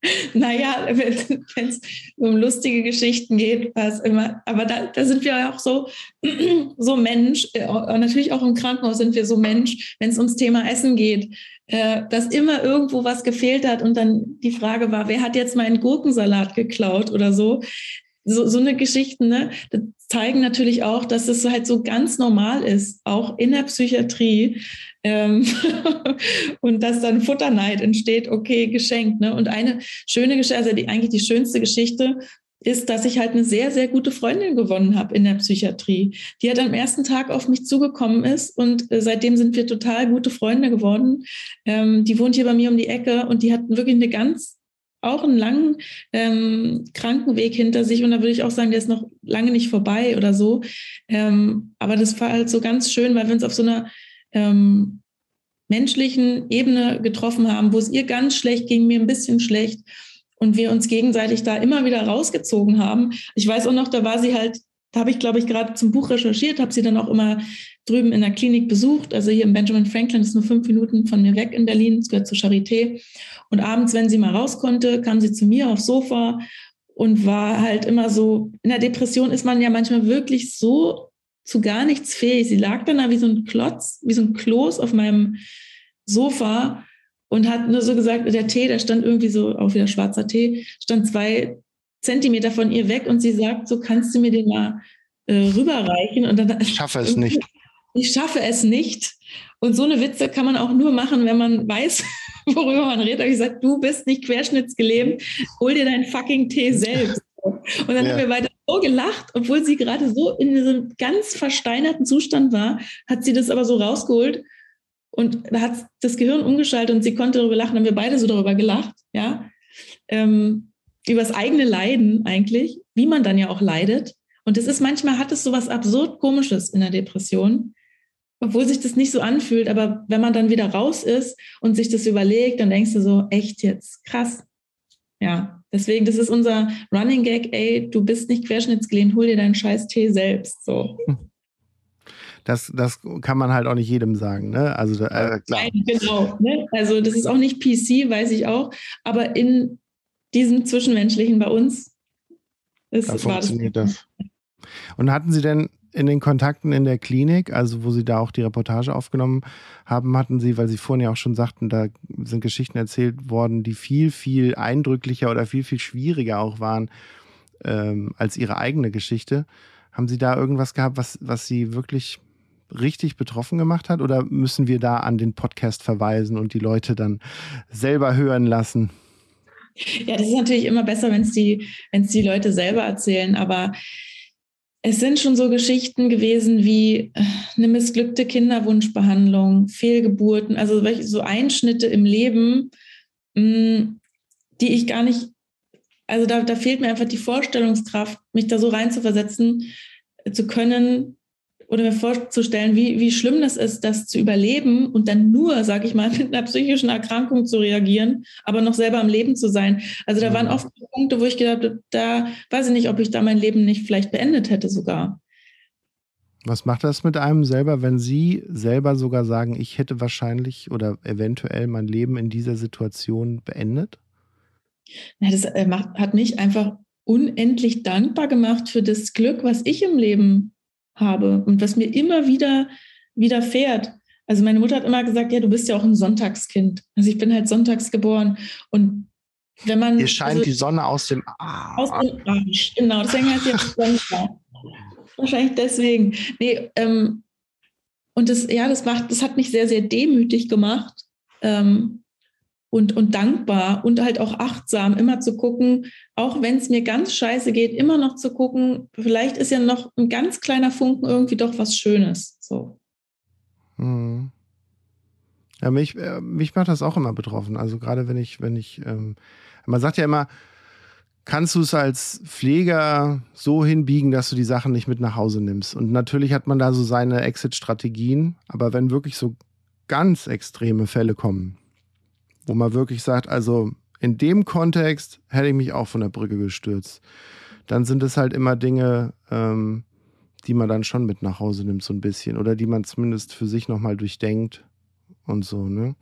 [LAUGHS] Naja, [LAUGHS] wenn es um lustige Geschichten geht, was immer, aber da, da sind wir auch so, [CLEARS THROAT] so Mensch, äh, natürlich auch im Krankenhaus sind wir so Mensch, wenn es ums Thema Essen geht, äh, dass immer irgendwo was gefehlt hat und dann die Frage war, wer hat jetzt meinen Gurkensalat geklaut oder so. So, so eine Geschichte, ne, zeigen natürlich auch, dass es halt so ganz normal ist, auch in der Psychiatrie, ähm, [LAUGHS] und dass dann Futterneid entsteht, okay, geschenkt. Ne? Und eine schöne Geschichte, also die, eigentlich die schönste Geschichte, ist, dass ich halt eine sehr, sehr gute Freundin gewonnen habe in der Psychiatrie, die halt am ersten Tag auf mich zugekommen ist und äh, seitdem sind wir total gute Freunde geworden. Ähm, die wohnt hier bei mir um die Ecke und die hat wirklich eine ganz auch einen langen ähm, Krankenweg hinter sich und da würde ich auch sagen, der ist noch lange nicht vorbei oder so. Ähm, aber das war halt so ganz schön, weil wir uns auf so einer ähm, menschlichen Ebene getroffen haben, wo es ihr ganz schlecht ging, mir ein bisschen schlecht und wir uns gegenseitig da immer wieder rausgezogen haben. Ich weiß auch noch, da war sie halt, da habe ich, glaube ich, gerade zum Buch recherchiert, habe sie dann auch immer drüben in der Klinik besucht. Also hier im Benjamin Franklin ist nur fünf Minuten von mir weg in Berlin, es gehört zur Charité. Und abends, wenn sie mal raus konnte, kam sie zu mir aufs Sofa und war halt immer so, in der Depression ist man ja manchmal wirklich so zu gar nichts fähig. Sie lag dann da wie so ein Klotz, wie so ein Kloß auf meinem Sofa und hat nur so gesagt, der Tee, der stand irgendwie so, auch wieder schwarzer Tee, stand zwei Zentimeter von ihr weg und sie sagt, so kannst du mir den mal äh, rüberreichen. Und dann, ich schaffe es nicht. [LAUGHS] Ich schaffe es nicht. Und so eine Witze kann man auch nur machen, wenn man weiß, [LAUGHS] worüber man redet. ich gesagt, du bist nicht querschnittsgelähmt, hol dir deinen fucking Tee selbst. [LAUGHS] Und dann ja. haben wir weiter so gelacht, obwohl sie gerade so in diesem ganz versteinerten Zustand war, hat sie das aber so rausgeholt und da hat das Gehirn umgeschaltet und sie konnte darüber lachen, haben wir beide so darüber gelacht, ja, ähm, über das eigene Leiden eigentlich, wie man dann ja auch leidet. Und das ist manchmal hat es so was absurd Komisches in der Depression, obwohl sich das nicht so anfühlt. Aber wenn man dann wieder raus ist und sich das überlegt, dann denkst du so, echt jetzt, krass. Ja, deswegen, das ist unser Running Gag, ey, du bist nicht querschnittsgelähmt, hol dir deinen scheiß Tee selbst. So. [LAUGHS] Das, das kann man halt auch nicht jedem sagen, ne? Also äh, klar. Nein, genau. Ne? Also das ist auch nicht PC, weiß ich auch. Aber in diesem Zwischenmenschlichen bei uns ist, da funktioniert das. das. Und hatten Sie denn in den Kontakten in der Klinik, also wo Sie da auch die Reportage aufgenommen haben, hatten Sie, weil Sie vorhin ja auch schon sagten, da sind Geschichten erzählt worden, die viel, viel eindrücklicher oder viel, viel schwieriger auch waren ähm, als Ihre eigene Geschichte. Haben Sie da irgendwas gehabt, was, was Sie wirklich richtig betroffen gemacht hat? Oder müssen wir da an den Podcast verweisen und die Leute dann selber hören lassen? Ja, das ist natürlich immer besser, wenn es die, die Leute selber erzählen, aber es sind schon so Geschichten gewesen wie äh, eine missglückte Kinderwunschbehandlung, Fehlgeburten, also so Einschnitte im Leben, mm, die ich gar nicht, also da, da fehlt mir einfach die Vorstellungskraft, mich da so reinzuversetzen zu können, oder mir vorzustellen, wie, wie schlimm das ist, das zu überleben und dann nur, sage ich mal, [LAUGHS] mit einer psychischen Erkrankung zu reagieren, aber noch selber am Leben zu sein. Also da waren oft Punkte, wo ich gedacht habe, da weiß ich nicht, ob ich da mein Leben nicht vielleicht beendet hätte sogar. Was macht das mit einem selber, wenn Sie selber sogar sagen, ich hätte wahrscheinlich oder eventuell mein Leben in dieser Situation beendet? Ja, das äh, macht, hat mich einfach unendlich dankbar gemacht für das Glück, was ich im Leben habe und was mir immer wieder widerfährt. Also meine Mutter hat immer gesagt, ja, du bist ja auch ein Sonntagskind. Also ich bin halt sonntags geboren und wenn man Hier scheint also, die Sonne aus dem Arsch. Aus dem Arsch, genau. Deswegen heißt jetzt [LAUGHS] Sonntag. Wahrscheinlich deswegen. Nee, ähm, und das, ja, das macht, das hat mich sehr, sehr demütig gemacht. Ähm, und, und dankbar und halt auch achtsam, immer zu gucken, auch wenn es mir ganz scheiße geht, immer noch zu gucken, vielleicht ist ja noch ein ganz kleiner Funken irgendwie doch was Schönes. So. Hm. Ja, mich, äh, mich macht das auch immer betroffen. Also gerade wenn ich, wenn ich, ähm, man sagt ja immer, kannst du es als Pfleger so hinbiegen, dass du die Sachen nicht mit nach Hause nimmst. Und natürlich hat man da so seine Exit-Strategien, aber wenn wirklich so ganz extreme Fälle kommen, wo man wirklich sagt, also in dem Kontext hätte ich mich auch von der Brücke gestürzt. Dann sind es halt immer Dinge, ähm, die man dann schon mit nach Hause nimmt, so ein bisschen. Oder die man zumindest für sich nochmal durchdenkt und so, ne?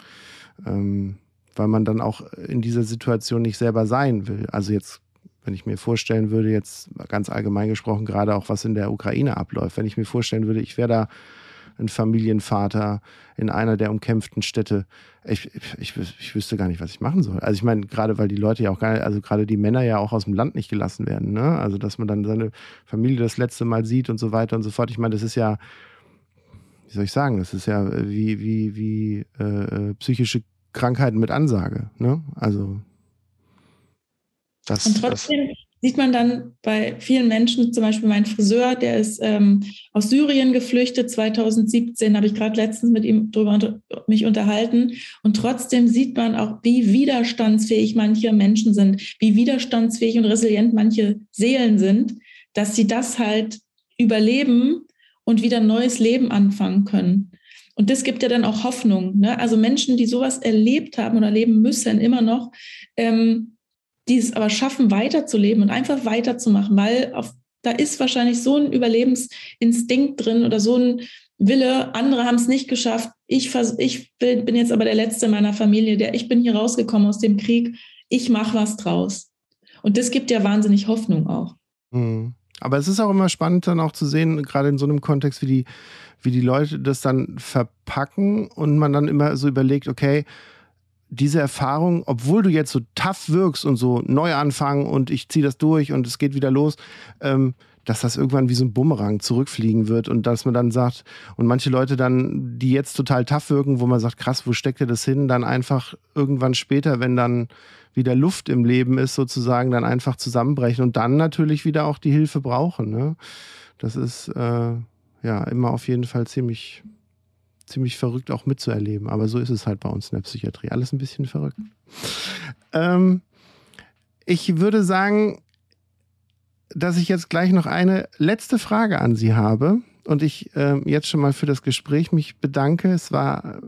Ähm, weil man dann auch in dieser Situation nicht selber sein will. Also jetzt, wenn ich mir vorstellen würde, jetzt ganz allgemein gesprochen, gerade auch was in der Ukraine abläuft, wenn ich mir vorstellen würde, ich wäre da ein Familienvater in einer der umkämpften Städte. Ich, ich, ich wüsste gar nicht, was ich machen soll. Also ich meine, gerade weil die Leute ja auch gar nicht, also gerade die Männer ja auch aus dem Land nicht gelassen werden. Ne? Also dass man dann seine Familie das letzte Mal sieht und so weiter und so fort. Ich meine, das ist ja, wie soll ich sagen, das ist ja wie, wie, wie äh, psychische Krankheiten mit Ansage. Ne? Also das, und trotzdem, das sieht man dann bei vielen Menschen, zum Beispiel mein Friseur, der ist ähm, aus Syrien geflüchtet, 2017, habe ich gerade letztens mit ihm drüber unter, mich unterhalten. Und trotzdem sieht man auch, wie widerstandsfähig manche Menschen sind, wie widerstandsfähig und resilient manche Seelen sind, dass sie das halt überleben und wieder ein neues Leben anfangen können. Und das gibt ja dann auch Hoffnung. Ne? Also Menschen, die sowas erlebt haben oder erleben müssen, immer noch, ähm, die es aber schaffen, weiterzuleben und einfach weiterzumachen, weil auf, da ist wahrscheinlich so ein Überlebensinstinkt drin oder so ein Wille, andere haben es nicht geschafft. Ich, ich bin jetzt aber der Letzte in meiner Familie, der ich bin hier rausgekommen aus dem Krieg. Ich mache was draus. Und das gibt ja wahnsinnig Hoffnung auch. Mhm. Aber es ist auch immer spannend, dann auch zu sehen, gerade in so einem Kontext, wie die, wie die Leute das dann verpacken und man dann immer so überlegt, okay, diese Erfahrung, obwohl du jetzt so tough wirkst und so neu anfangen und ich ziehe das durch und es geht wieder los, ähm, dass das irgendwann wie so ein Bumerang zurückfliegen wird und dass man dann sagt, und manche Leute dann, die jetzt total tough wirken, wo man sagt, krass, wo steckt ihr das hin, dann einfach irgendwann später, wenn dann wieder Luft im Leben ist, sozusagen, dann einfach zusammenbrechen und dann natürlich wieder auch die Hilfe brauchen. Ne? Das ist äh, ja immer auf jeden Fall ziemlich, ziemlich verrückt auch mitzuerleben. Aber so ist es halt bei uns in der Psychiatrie. Alles ein bisschen verrückt. Ähm, ich würde sagen, dass ich jetzt gleich noch eine letzte Frage an Sie habe und ich äh, jetzt schon mal für das Gespräch mich bedanke. Es war äh,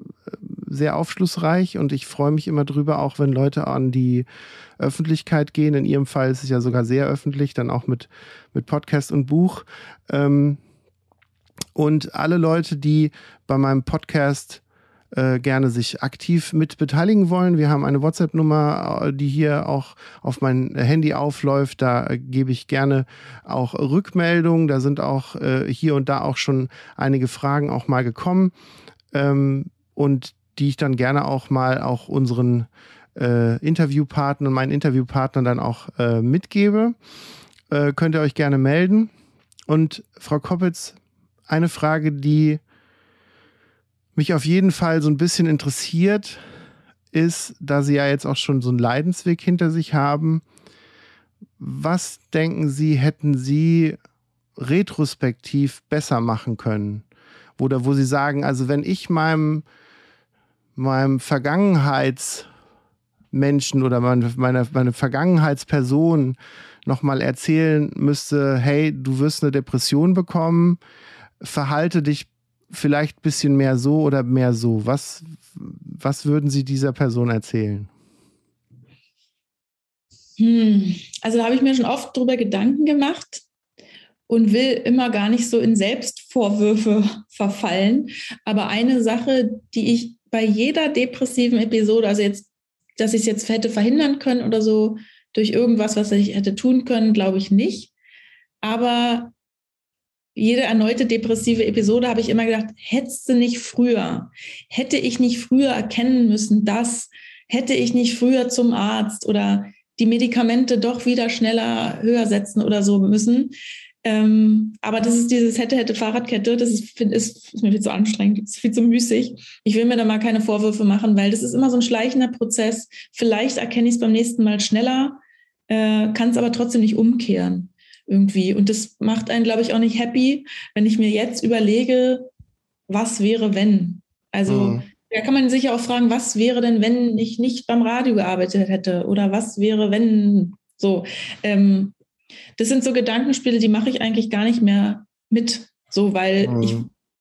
sehr aufschlussreich und ich freue mich immer drüber, auch wenn Leute an die Öffentlichkeit gehen. In Ihrem Fall ist es ja sogar sehr öffentlich, dann auch mit, mit Podcast und Buch. Ähm, und alle Leute, die bei meinem Podcast äh, gerne sich aktiv mit beteiligen wollen. Wir haben eine WhatsApp-Nummer, äh, die hier auch auf mein Handy aufläuft. Da äh, gebe ich gerne auch Rückmeldungen. Da sind auch äh, hier und da auch schon einige Fragen auch mal gekommen ähm, und die ich dann gerne auch mal auch unseren äh, Interviewpartnern, meinen Interviewpartnern dann auch mitgebe. könnt ihr euch gerne melden. Und Frau Koppitz, eine Frage, die mich auf jeden Fall so ein bisschen interessiert, ist, da Sie ja jetzt auch schon so einen Leidensweg hinter sich haben, was denken Sie, hätten Sie retrospektiv besser machen können? Oder wo Sie sagen, also wenn ich meinem, meinem Vergangenheitsmenschen oder meine, meine, meine Vergangenheitsperson nochmal erzählen müsste, hey, du wirst eine Depression bekommen, verhalte dich vielleicht ein bisschen mehr so oder mehr so. Was, was würden Sie dieser Person erzählen? Hm, also da habe ich mir schon oft drüber Gedanken gemacht und will immer gar nicht so in Selbstvorwürfe [LAUGHS] verfallen. Aber eine Sache, die ich bei jeder depressiven Episode, also jetzt, dass ich es jetzt hätte verhindern können oder so, durch irgendwas, was ich hätte tun können, glaube ich nicht. Aber jede erneute depressive Episode habe ich immer gedacht, hättest du nicht früher, hätte ich nicht früher erkennen müssen, dass, hätte ich nicht früher zum Arzt oder die Medikamente doch wieder schneller höher setzen oder so müssen. Ähm, aber das ist dieses hätte, hätte Fahrradkette, das ist, ist, ist mir viel zu anstrengend, ist viel zu müßig. Ich will mir da mal keine Vorwürfe machen, weil das ist immer so ein schleichender Prozess. Vielleicht erkenne ich es beim nächsten Mal schneller, äh, kann es aber trotzdem nicht umkehren irgendwie. Und das macht einen, glaube ich, auch nicht happy, wenn ich mir jetzt überlege, was wäre, wenn. Also mhm. da kann man sich ja auch fragen, was wäre denn, wenn ich nicht beim Radio gearbeitet hätte? Oder was wäre, wenn so. Ähm, das sind so Gedankenspiele, die mache ich eigentlich gar nicht mehr mit. So, weil mhm. ich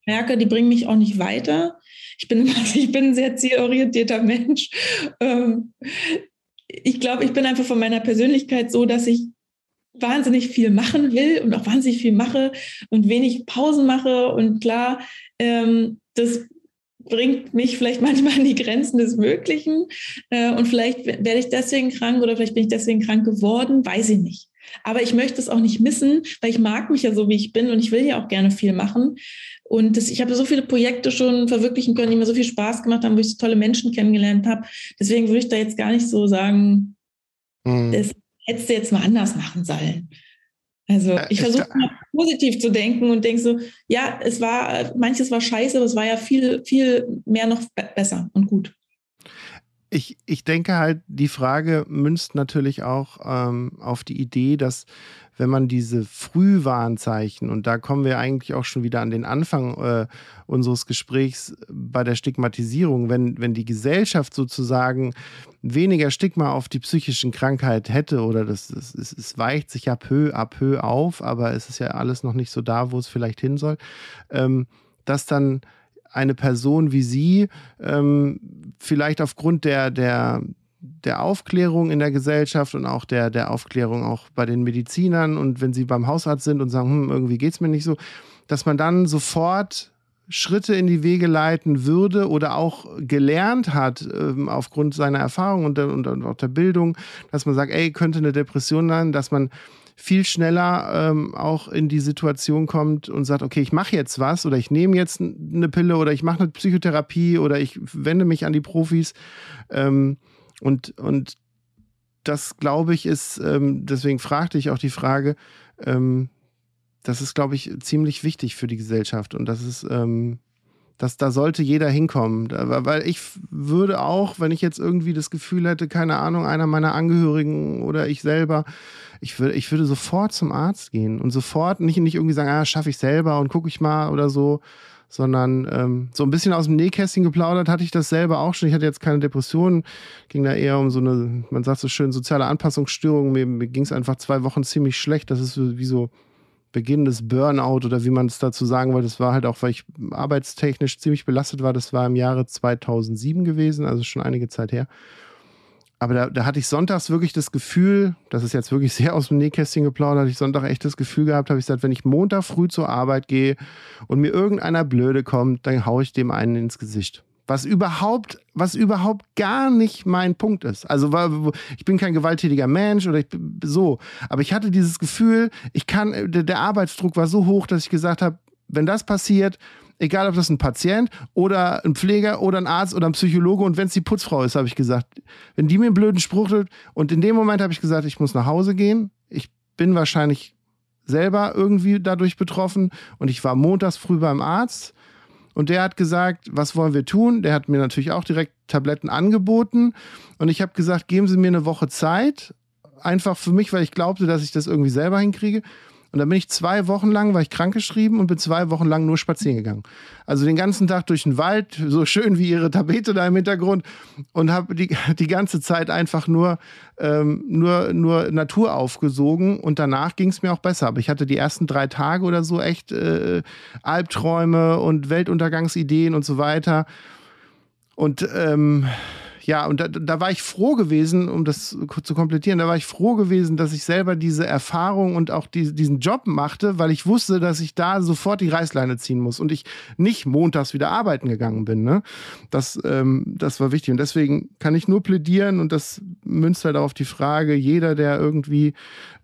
merke, die bringen mich auch nicht weiter. Ich bin, [LAUGHS] ich bin ein sehr zielorientierter Mensch. Ähm, ich glaube, ich bin einfach von meiner Persönlichkeit so, dass ich wahnsinnig viel machen will und auch wahnsinnig viel mache und wenig Pausen mache. Und klar, ähm, das bringt mich vielleicht [LAUGHS] manchmal an die Grenzen des Möglichen. Äh, und vielleicht werde ich deswegen krank oder vielleicht bin ich deswegen krank geworden, weiß ich nicht. Aber ich möchte es auch nicht missen, weil ich mag mich ja so, wie ich bin und ich will ja auch gerne viel machen. Und das, ich habe so viele Projekte schon verwirklichen können, die mir so viel Spaß gemacht haben, wo ich so tolle Menschen kennengelernt habe. Deswegen würde ich da jetzt gar nicht so sagen, mhm. das hättest du jetzt mal anders machen sollen. Also ich versuche mal positiv zu denken und denke so, ja, es war, manches war scheiße, aber es war ja viel, viel mehr noch besser und gut. Ich, ich denke halt, die Frage münzt natürlich auch ähm, auf die Idee, dass wenn man diese Frühwarnzeichen, und da kommen wir eigentlich auch schon wieder an den Anfang äh, unseres Gesprächs bei der Stigmatisierung, wenn, wenn die Gesellschaft sozusagen weniger Stigma auf die psychischen Krankheit hätte oder das, es, es weicht sich ja peu à peu auf, aber es ist ja alles noch nicht so da, wo es vielleicht hin soll, ähm, dass dann eine Person wie Sie ähm, vielleicht aufgrund der, der, der Aufklärung in der Gesellschaft und auch der, der Aufklärung auch bei den Medizinern und wenn sie beim Hausarzt sind und sagen, hm, irgendwie geht es mir nicht so, dass man dann sofort Schritte in die Wege leiten würde oder auch gelernt hat ähm, aufgrund seiner Erfahrung und, und, und, auch der Bildung, dass man sagt, ey, könnte eine Depression sein, dass man viel schneller ähm, auch in die Situation kommt und sagt, okay, ich mache jetzt was oder ich nehme jetzt eine Pille oder ich mache eine Psychotherapie oder ich wende mich an die Profis. Ähm, und, und das, glaube ich, ist, ähm, deswegen fragte ich auch die Frage, ähm, das ist, glaube ich, ziemlich wichtig für die Gesellschaft und das ist, ähm, das, da sollte jeder hinkommen. Da, weil ich würde auch, wenn ich jetzt irgendwie das Gefühl hätte, keine Ahnung, einer meiner Angehörigen oder ich selber, ich würde, ich würde sofort zum Arzt gehen und sofort nicht, nicht irgendwie sagen, ah, schaffe ich selber und gucke ich mal oder so, sondern ähm, so ein bisschen aus dem Nähkästchen geplaudert hatte ich das selber auch schon. Ich hatte jetzt keine Depressionen, ging da eher um so eine, man sagt so schön, soziale Anpassungsstörung. Mir, mir ging es einfach zwei Wochen ziemlich schlecht. Das ist wie so Beginn des Burnout oder wie man es dazu sagen wollte. Das war halt auch, weil ich arbeitstechnisch ziemlich belastet war. Das war im Jahre 2007 gewesen, also schon einige Zeit her. Aber da, da hatte ich sonntags wirklich das Gefühl, das ist jetzt wirklich sehr aus dem Nähkästchen geplaudert, hatte ich Sonntag echt das Gefühl gehabt, habe ich gesagt, wenn ich Montag früh zur Arbeit gehe und mir irgendeiner blöde kommt, dann haue ich dem einen ins Gesicht. Was überhaupt, was überhaupt gar nicht mein Punkt ist. Also ich bin kein gewalttätiger Mensch oder ich bin so, aber ich hatte dieses Gefühl, ich kann, der Arbeitsdruck war so hoch, dass ich gesagt habe, wenn das passiert, egal ob das ein Patient oder ein Pfleger oder ein Arzt oder ein Psychologe und wenn es die Putzfrau ist, habe ich gesagt, wenn die mir einen blöden Spruch tut und in dem Moment habe ich gesagt, ich muss nach Hause gehen. Ich bin wahrscheinlich selber irgendwie dadurch betroffen und ich war montags früh beim Arzt und der hat gesagt, was wollen wir tun? Der hat mir natürlich auch direkt Tabletten angeboten und ich habe gesagt, geben Sie mir eine Woche Zeit, einfach für mich, weil ich glaubte, dass ich das irgendwie selber hinkriege. Und dann bin ich zwei Wochen lang, war ich krankgeschrieben und bin zwei Wochen lang nur spazieren gegangen. Also den ganzen Tag durch den Wald, so schön wie ihre Tapete da im Hintergrund und habe die, die ganze Zeit einfach nur, ähm, nur, nur Natur aufgesogen und danach ging es mir auch besser. Aber ich hatte die ersten drei Tage oder so echt äh, Albträume und Weltuntergangsideen und so weiter. Und ähm, ja, und da, da war ich froh gewesen, um das zu komplettieren, da war ich froh gewesen, dass ich selber diese Erfahrung und auch die, diesen Job machte, weil ich wusste, dass ich da sofort die Reißleine ziehen muss und ich nicht montags wieder arbeiten gegangen bin. Ne? Das, ähm, das war wichtig. Und deswegen kann ich nur plädieren und das münzt halt auf die Frage, jeder, der irgendwie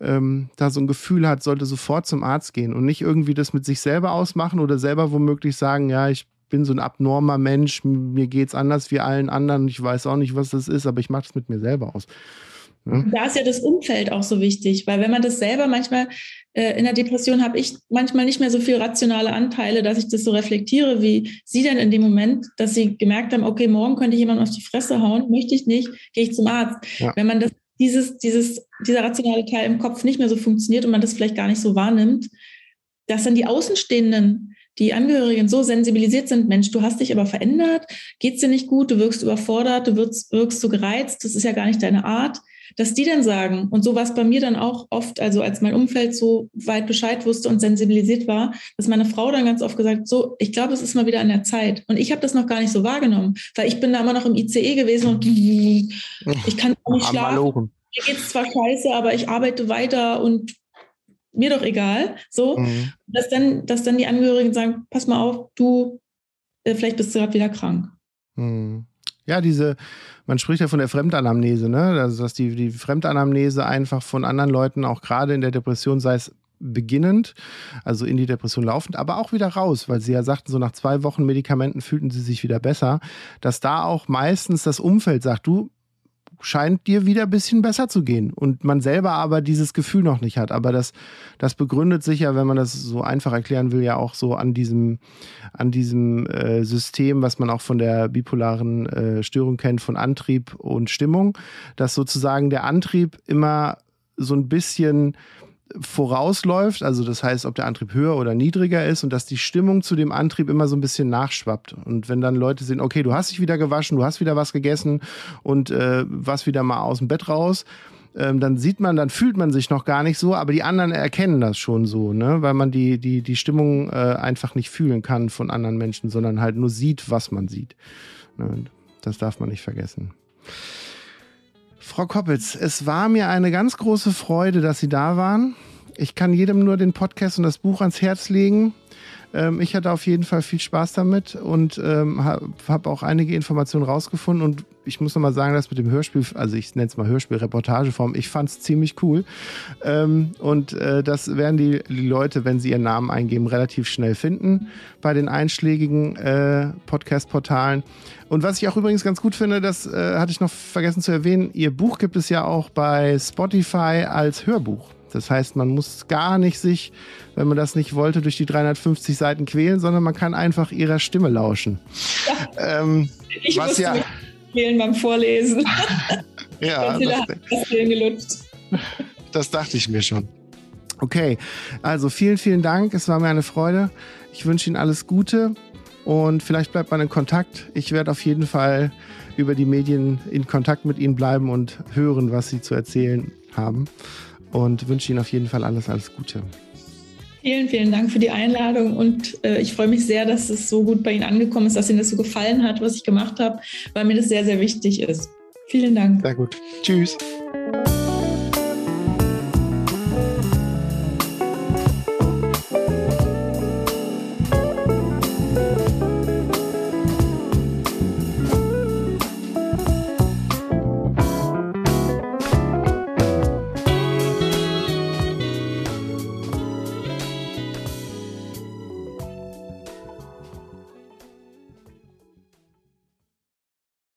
ähm, da so ein Gefühl hat, sollte sofort zum Arzt gehen und nicht irgendwie das mit sich selber ausmachen oder selber womöglich sagen, ja, ich bin so ein abnormer Mensch, mir geht es anders wie allen anderen, ich weiß auch nicht, was das ist, aber ich mache es mit mir selber aus. Ja? Da ist ja das Umfeld auch so wichtig, weil wenn man das selber manchmal äh, in der Depression habe ich manchmal nicht mehr so viel rationale Anteile, dass ich das so reflektiere, wie Sie denn in dem Moment, dass Sie gemerkt haben, okay, morgen könnte ich jemand auf die Fresse hauen, möchte ich nicht, gehe ich zum Arzt. Ja. Wenn man das dieses, dieses, dieser rationale Teil im Kopf nicht mehr so funktioniert und man das vielleicht gar nicht so wahrnimmt, dass dann die Außenstehenden die Angehörigen so sensibilisiert sind, Mensch, du hast dich aber verändert, geht's dir nicht gut, du wirkst überfordert, du wirkst, wirkst so gereizt, das ist ja gar nicht deine Art, dass die dann sagen, und so war es bei mir dann auch oft, also als mein Umfeld so weit Bescheid wusste und sensibilisiert war, dass meine Frau dann ganz oft gesagt, so, ich glaube, es ist mal wieder an der Zeit. Und ich habe das noch gar nicht so wahrgenommen, weil ich bin da immer noch im ICE gewesen und ich kann nicht schlafen. Mir geht es zwar scheiße, aber ich arbeite weiter und mir doch egal. So, mhm. dass, dann, dass dann die Angehörigen sagen, pass mal auf, du, äh, vielleicht bist du gerade wieder krank. Mhm. Ja, diese, man spricht ja von der Fremdanamnese, ne? Also, dass die, die Fremdanamnese einfach von anderen Leuten, auch gerade in der Depression, sei es beginnend, also in die Depression laufend, aber auch wieder raus, weil sie ja sagten, so nach zwei Wochen Medikamenten fühlten sie sich wieder besser, dass da auch meistens das Umfeld sagt, du, scheint dir wieder ein bisschen besser zu gehen. Und man selber aber dieses Gefühl noch nicht hat. Aber das, das begründet sich ja, wenn man das so einfach erklären will, ja auch so an diesem, an diesem äh, System, was man auch von der bipolaren äh, Störung kennt, von Antrieb und Stimmung, dass sozusagen der Antrieb immer so ein bisschen vorausläuft, also das heißt, ob der Antrieb höher oder niedriger ist und dass die Stimmung zu dem Antrieb immer so ein bisschen nachschwappt. Und wenn dann Leute sehen, okay, du hast dich wieder gewaschen, du hast wieder was gegessen und äh, was wieder mal aus dem Bett raus, ähm, dann sieht man, dann fühlt man sich noch gar nicht so, aber die anderen erkennen das schon so, ne? weil man die, die, die Stimmung äh, einfach nicht fühlen kann von anderen Menschen, sondern halt nur sieht, was man sieht. Ne? Das darf man nicht vergessen. Frau Koppitz, es war mir eine ganz große Freude, dass Sie da waren. Ich kann jedem nur den Podcast und das Buch ans Herz legen. Ähm, ich hatte auf jeden Fall viel Spaß damit und ähm, habe hab auch einige Informationen rausgefunden. Und ich muss nochmal sagen, das mit dem Hörspiel, also ich nenne es mal Hörspiel, Reportageform, ich fand es ziemlich cool. Ähm, und äh, das werden die, die, Leute, wenn sie ihren Namen eingeben, relativ schnell finden bei den einschlägigen äh, Podcast-Portalen. Und was ich auch übrigens ganz gut finde, das äh, hatte ich noch vergessen zu erwähnen, ihr Buch gibt es ja auch bei Spotify als Hörbuch. Das heißt, man muss gar nicht sich, wenn man das nicht wollte, durch die 350 Seiten quälen, sondern man kann einfach ihrer Stimme lauschen. Ja. Ähm, ich was musste ja quälen beim Vorlesen. [LAUGHS] ja, das, das, das dachte ich mir schon. Okay, also vielen, vielen Dank. Es war mir eine Freude. Ich wünsche Ihnen alles Gute und vielleicht bleibt man in Kontakt. Ich werde auf jeden Fall über die Medien in Kontakt mit Ihnen bleiben und hören, was Sie zu erzählen haben und wünsche Ihnen auf jeden Fall alles, alles Gute. Vielen, vielen Dank für die Einladung und äh, ich freue mich sehr, dass es so gut bei Ihnen angekommen ist, dass Ihnen das so gefallen hat, was ich gemacht habe, weil mir das sehr, sehr wichtig ist. Vielen Dank. Sehr gut. Tschüss.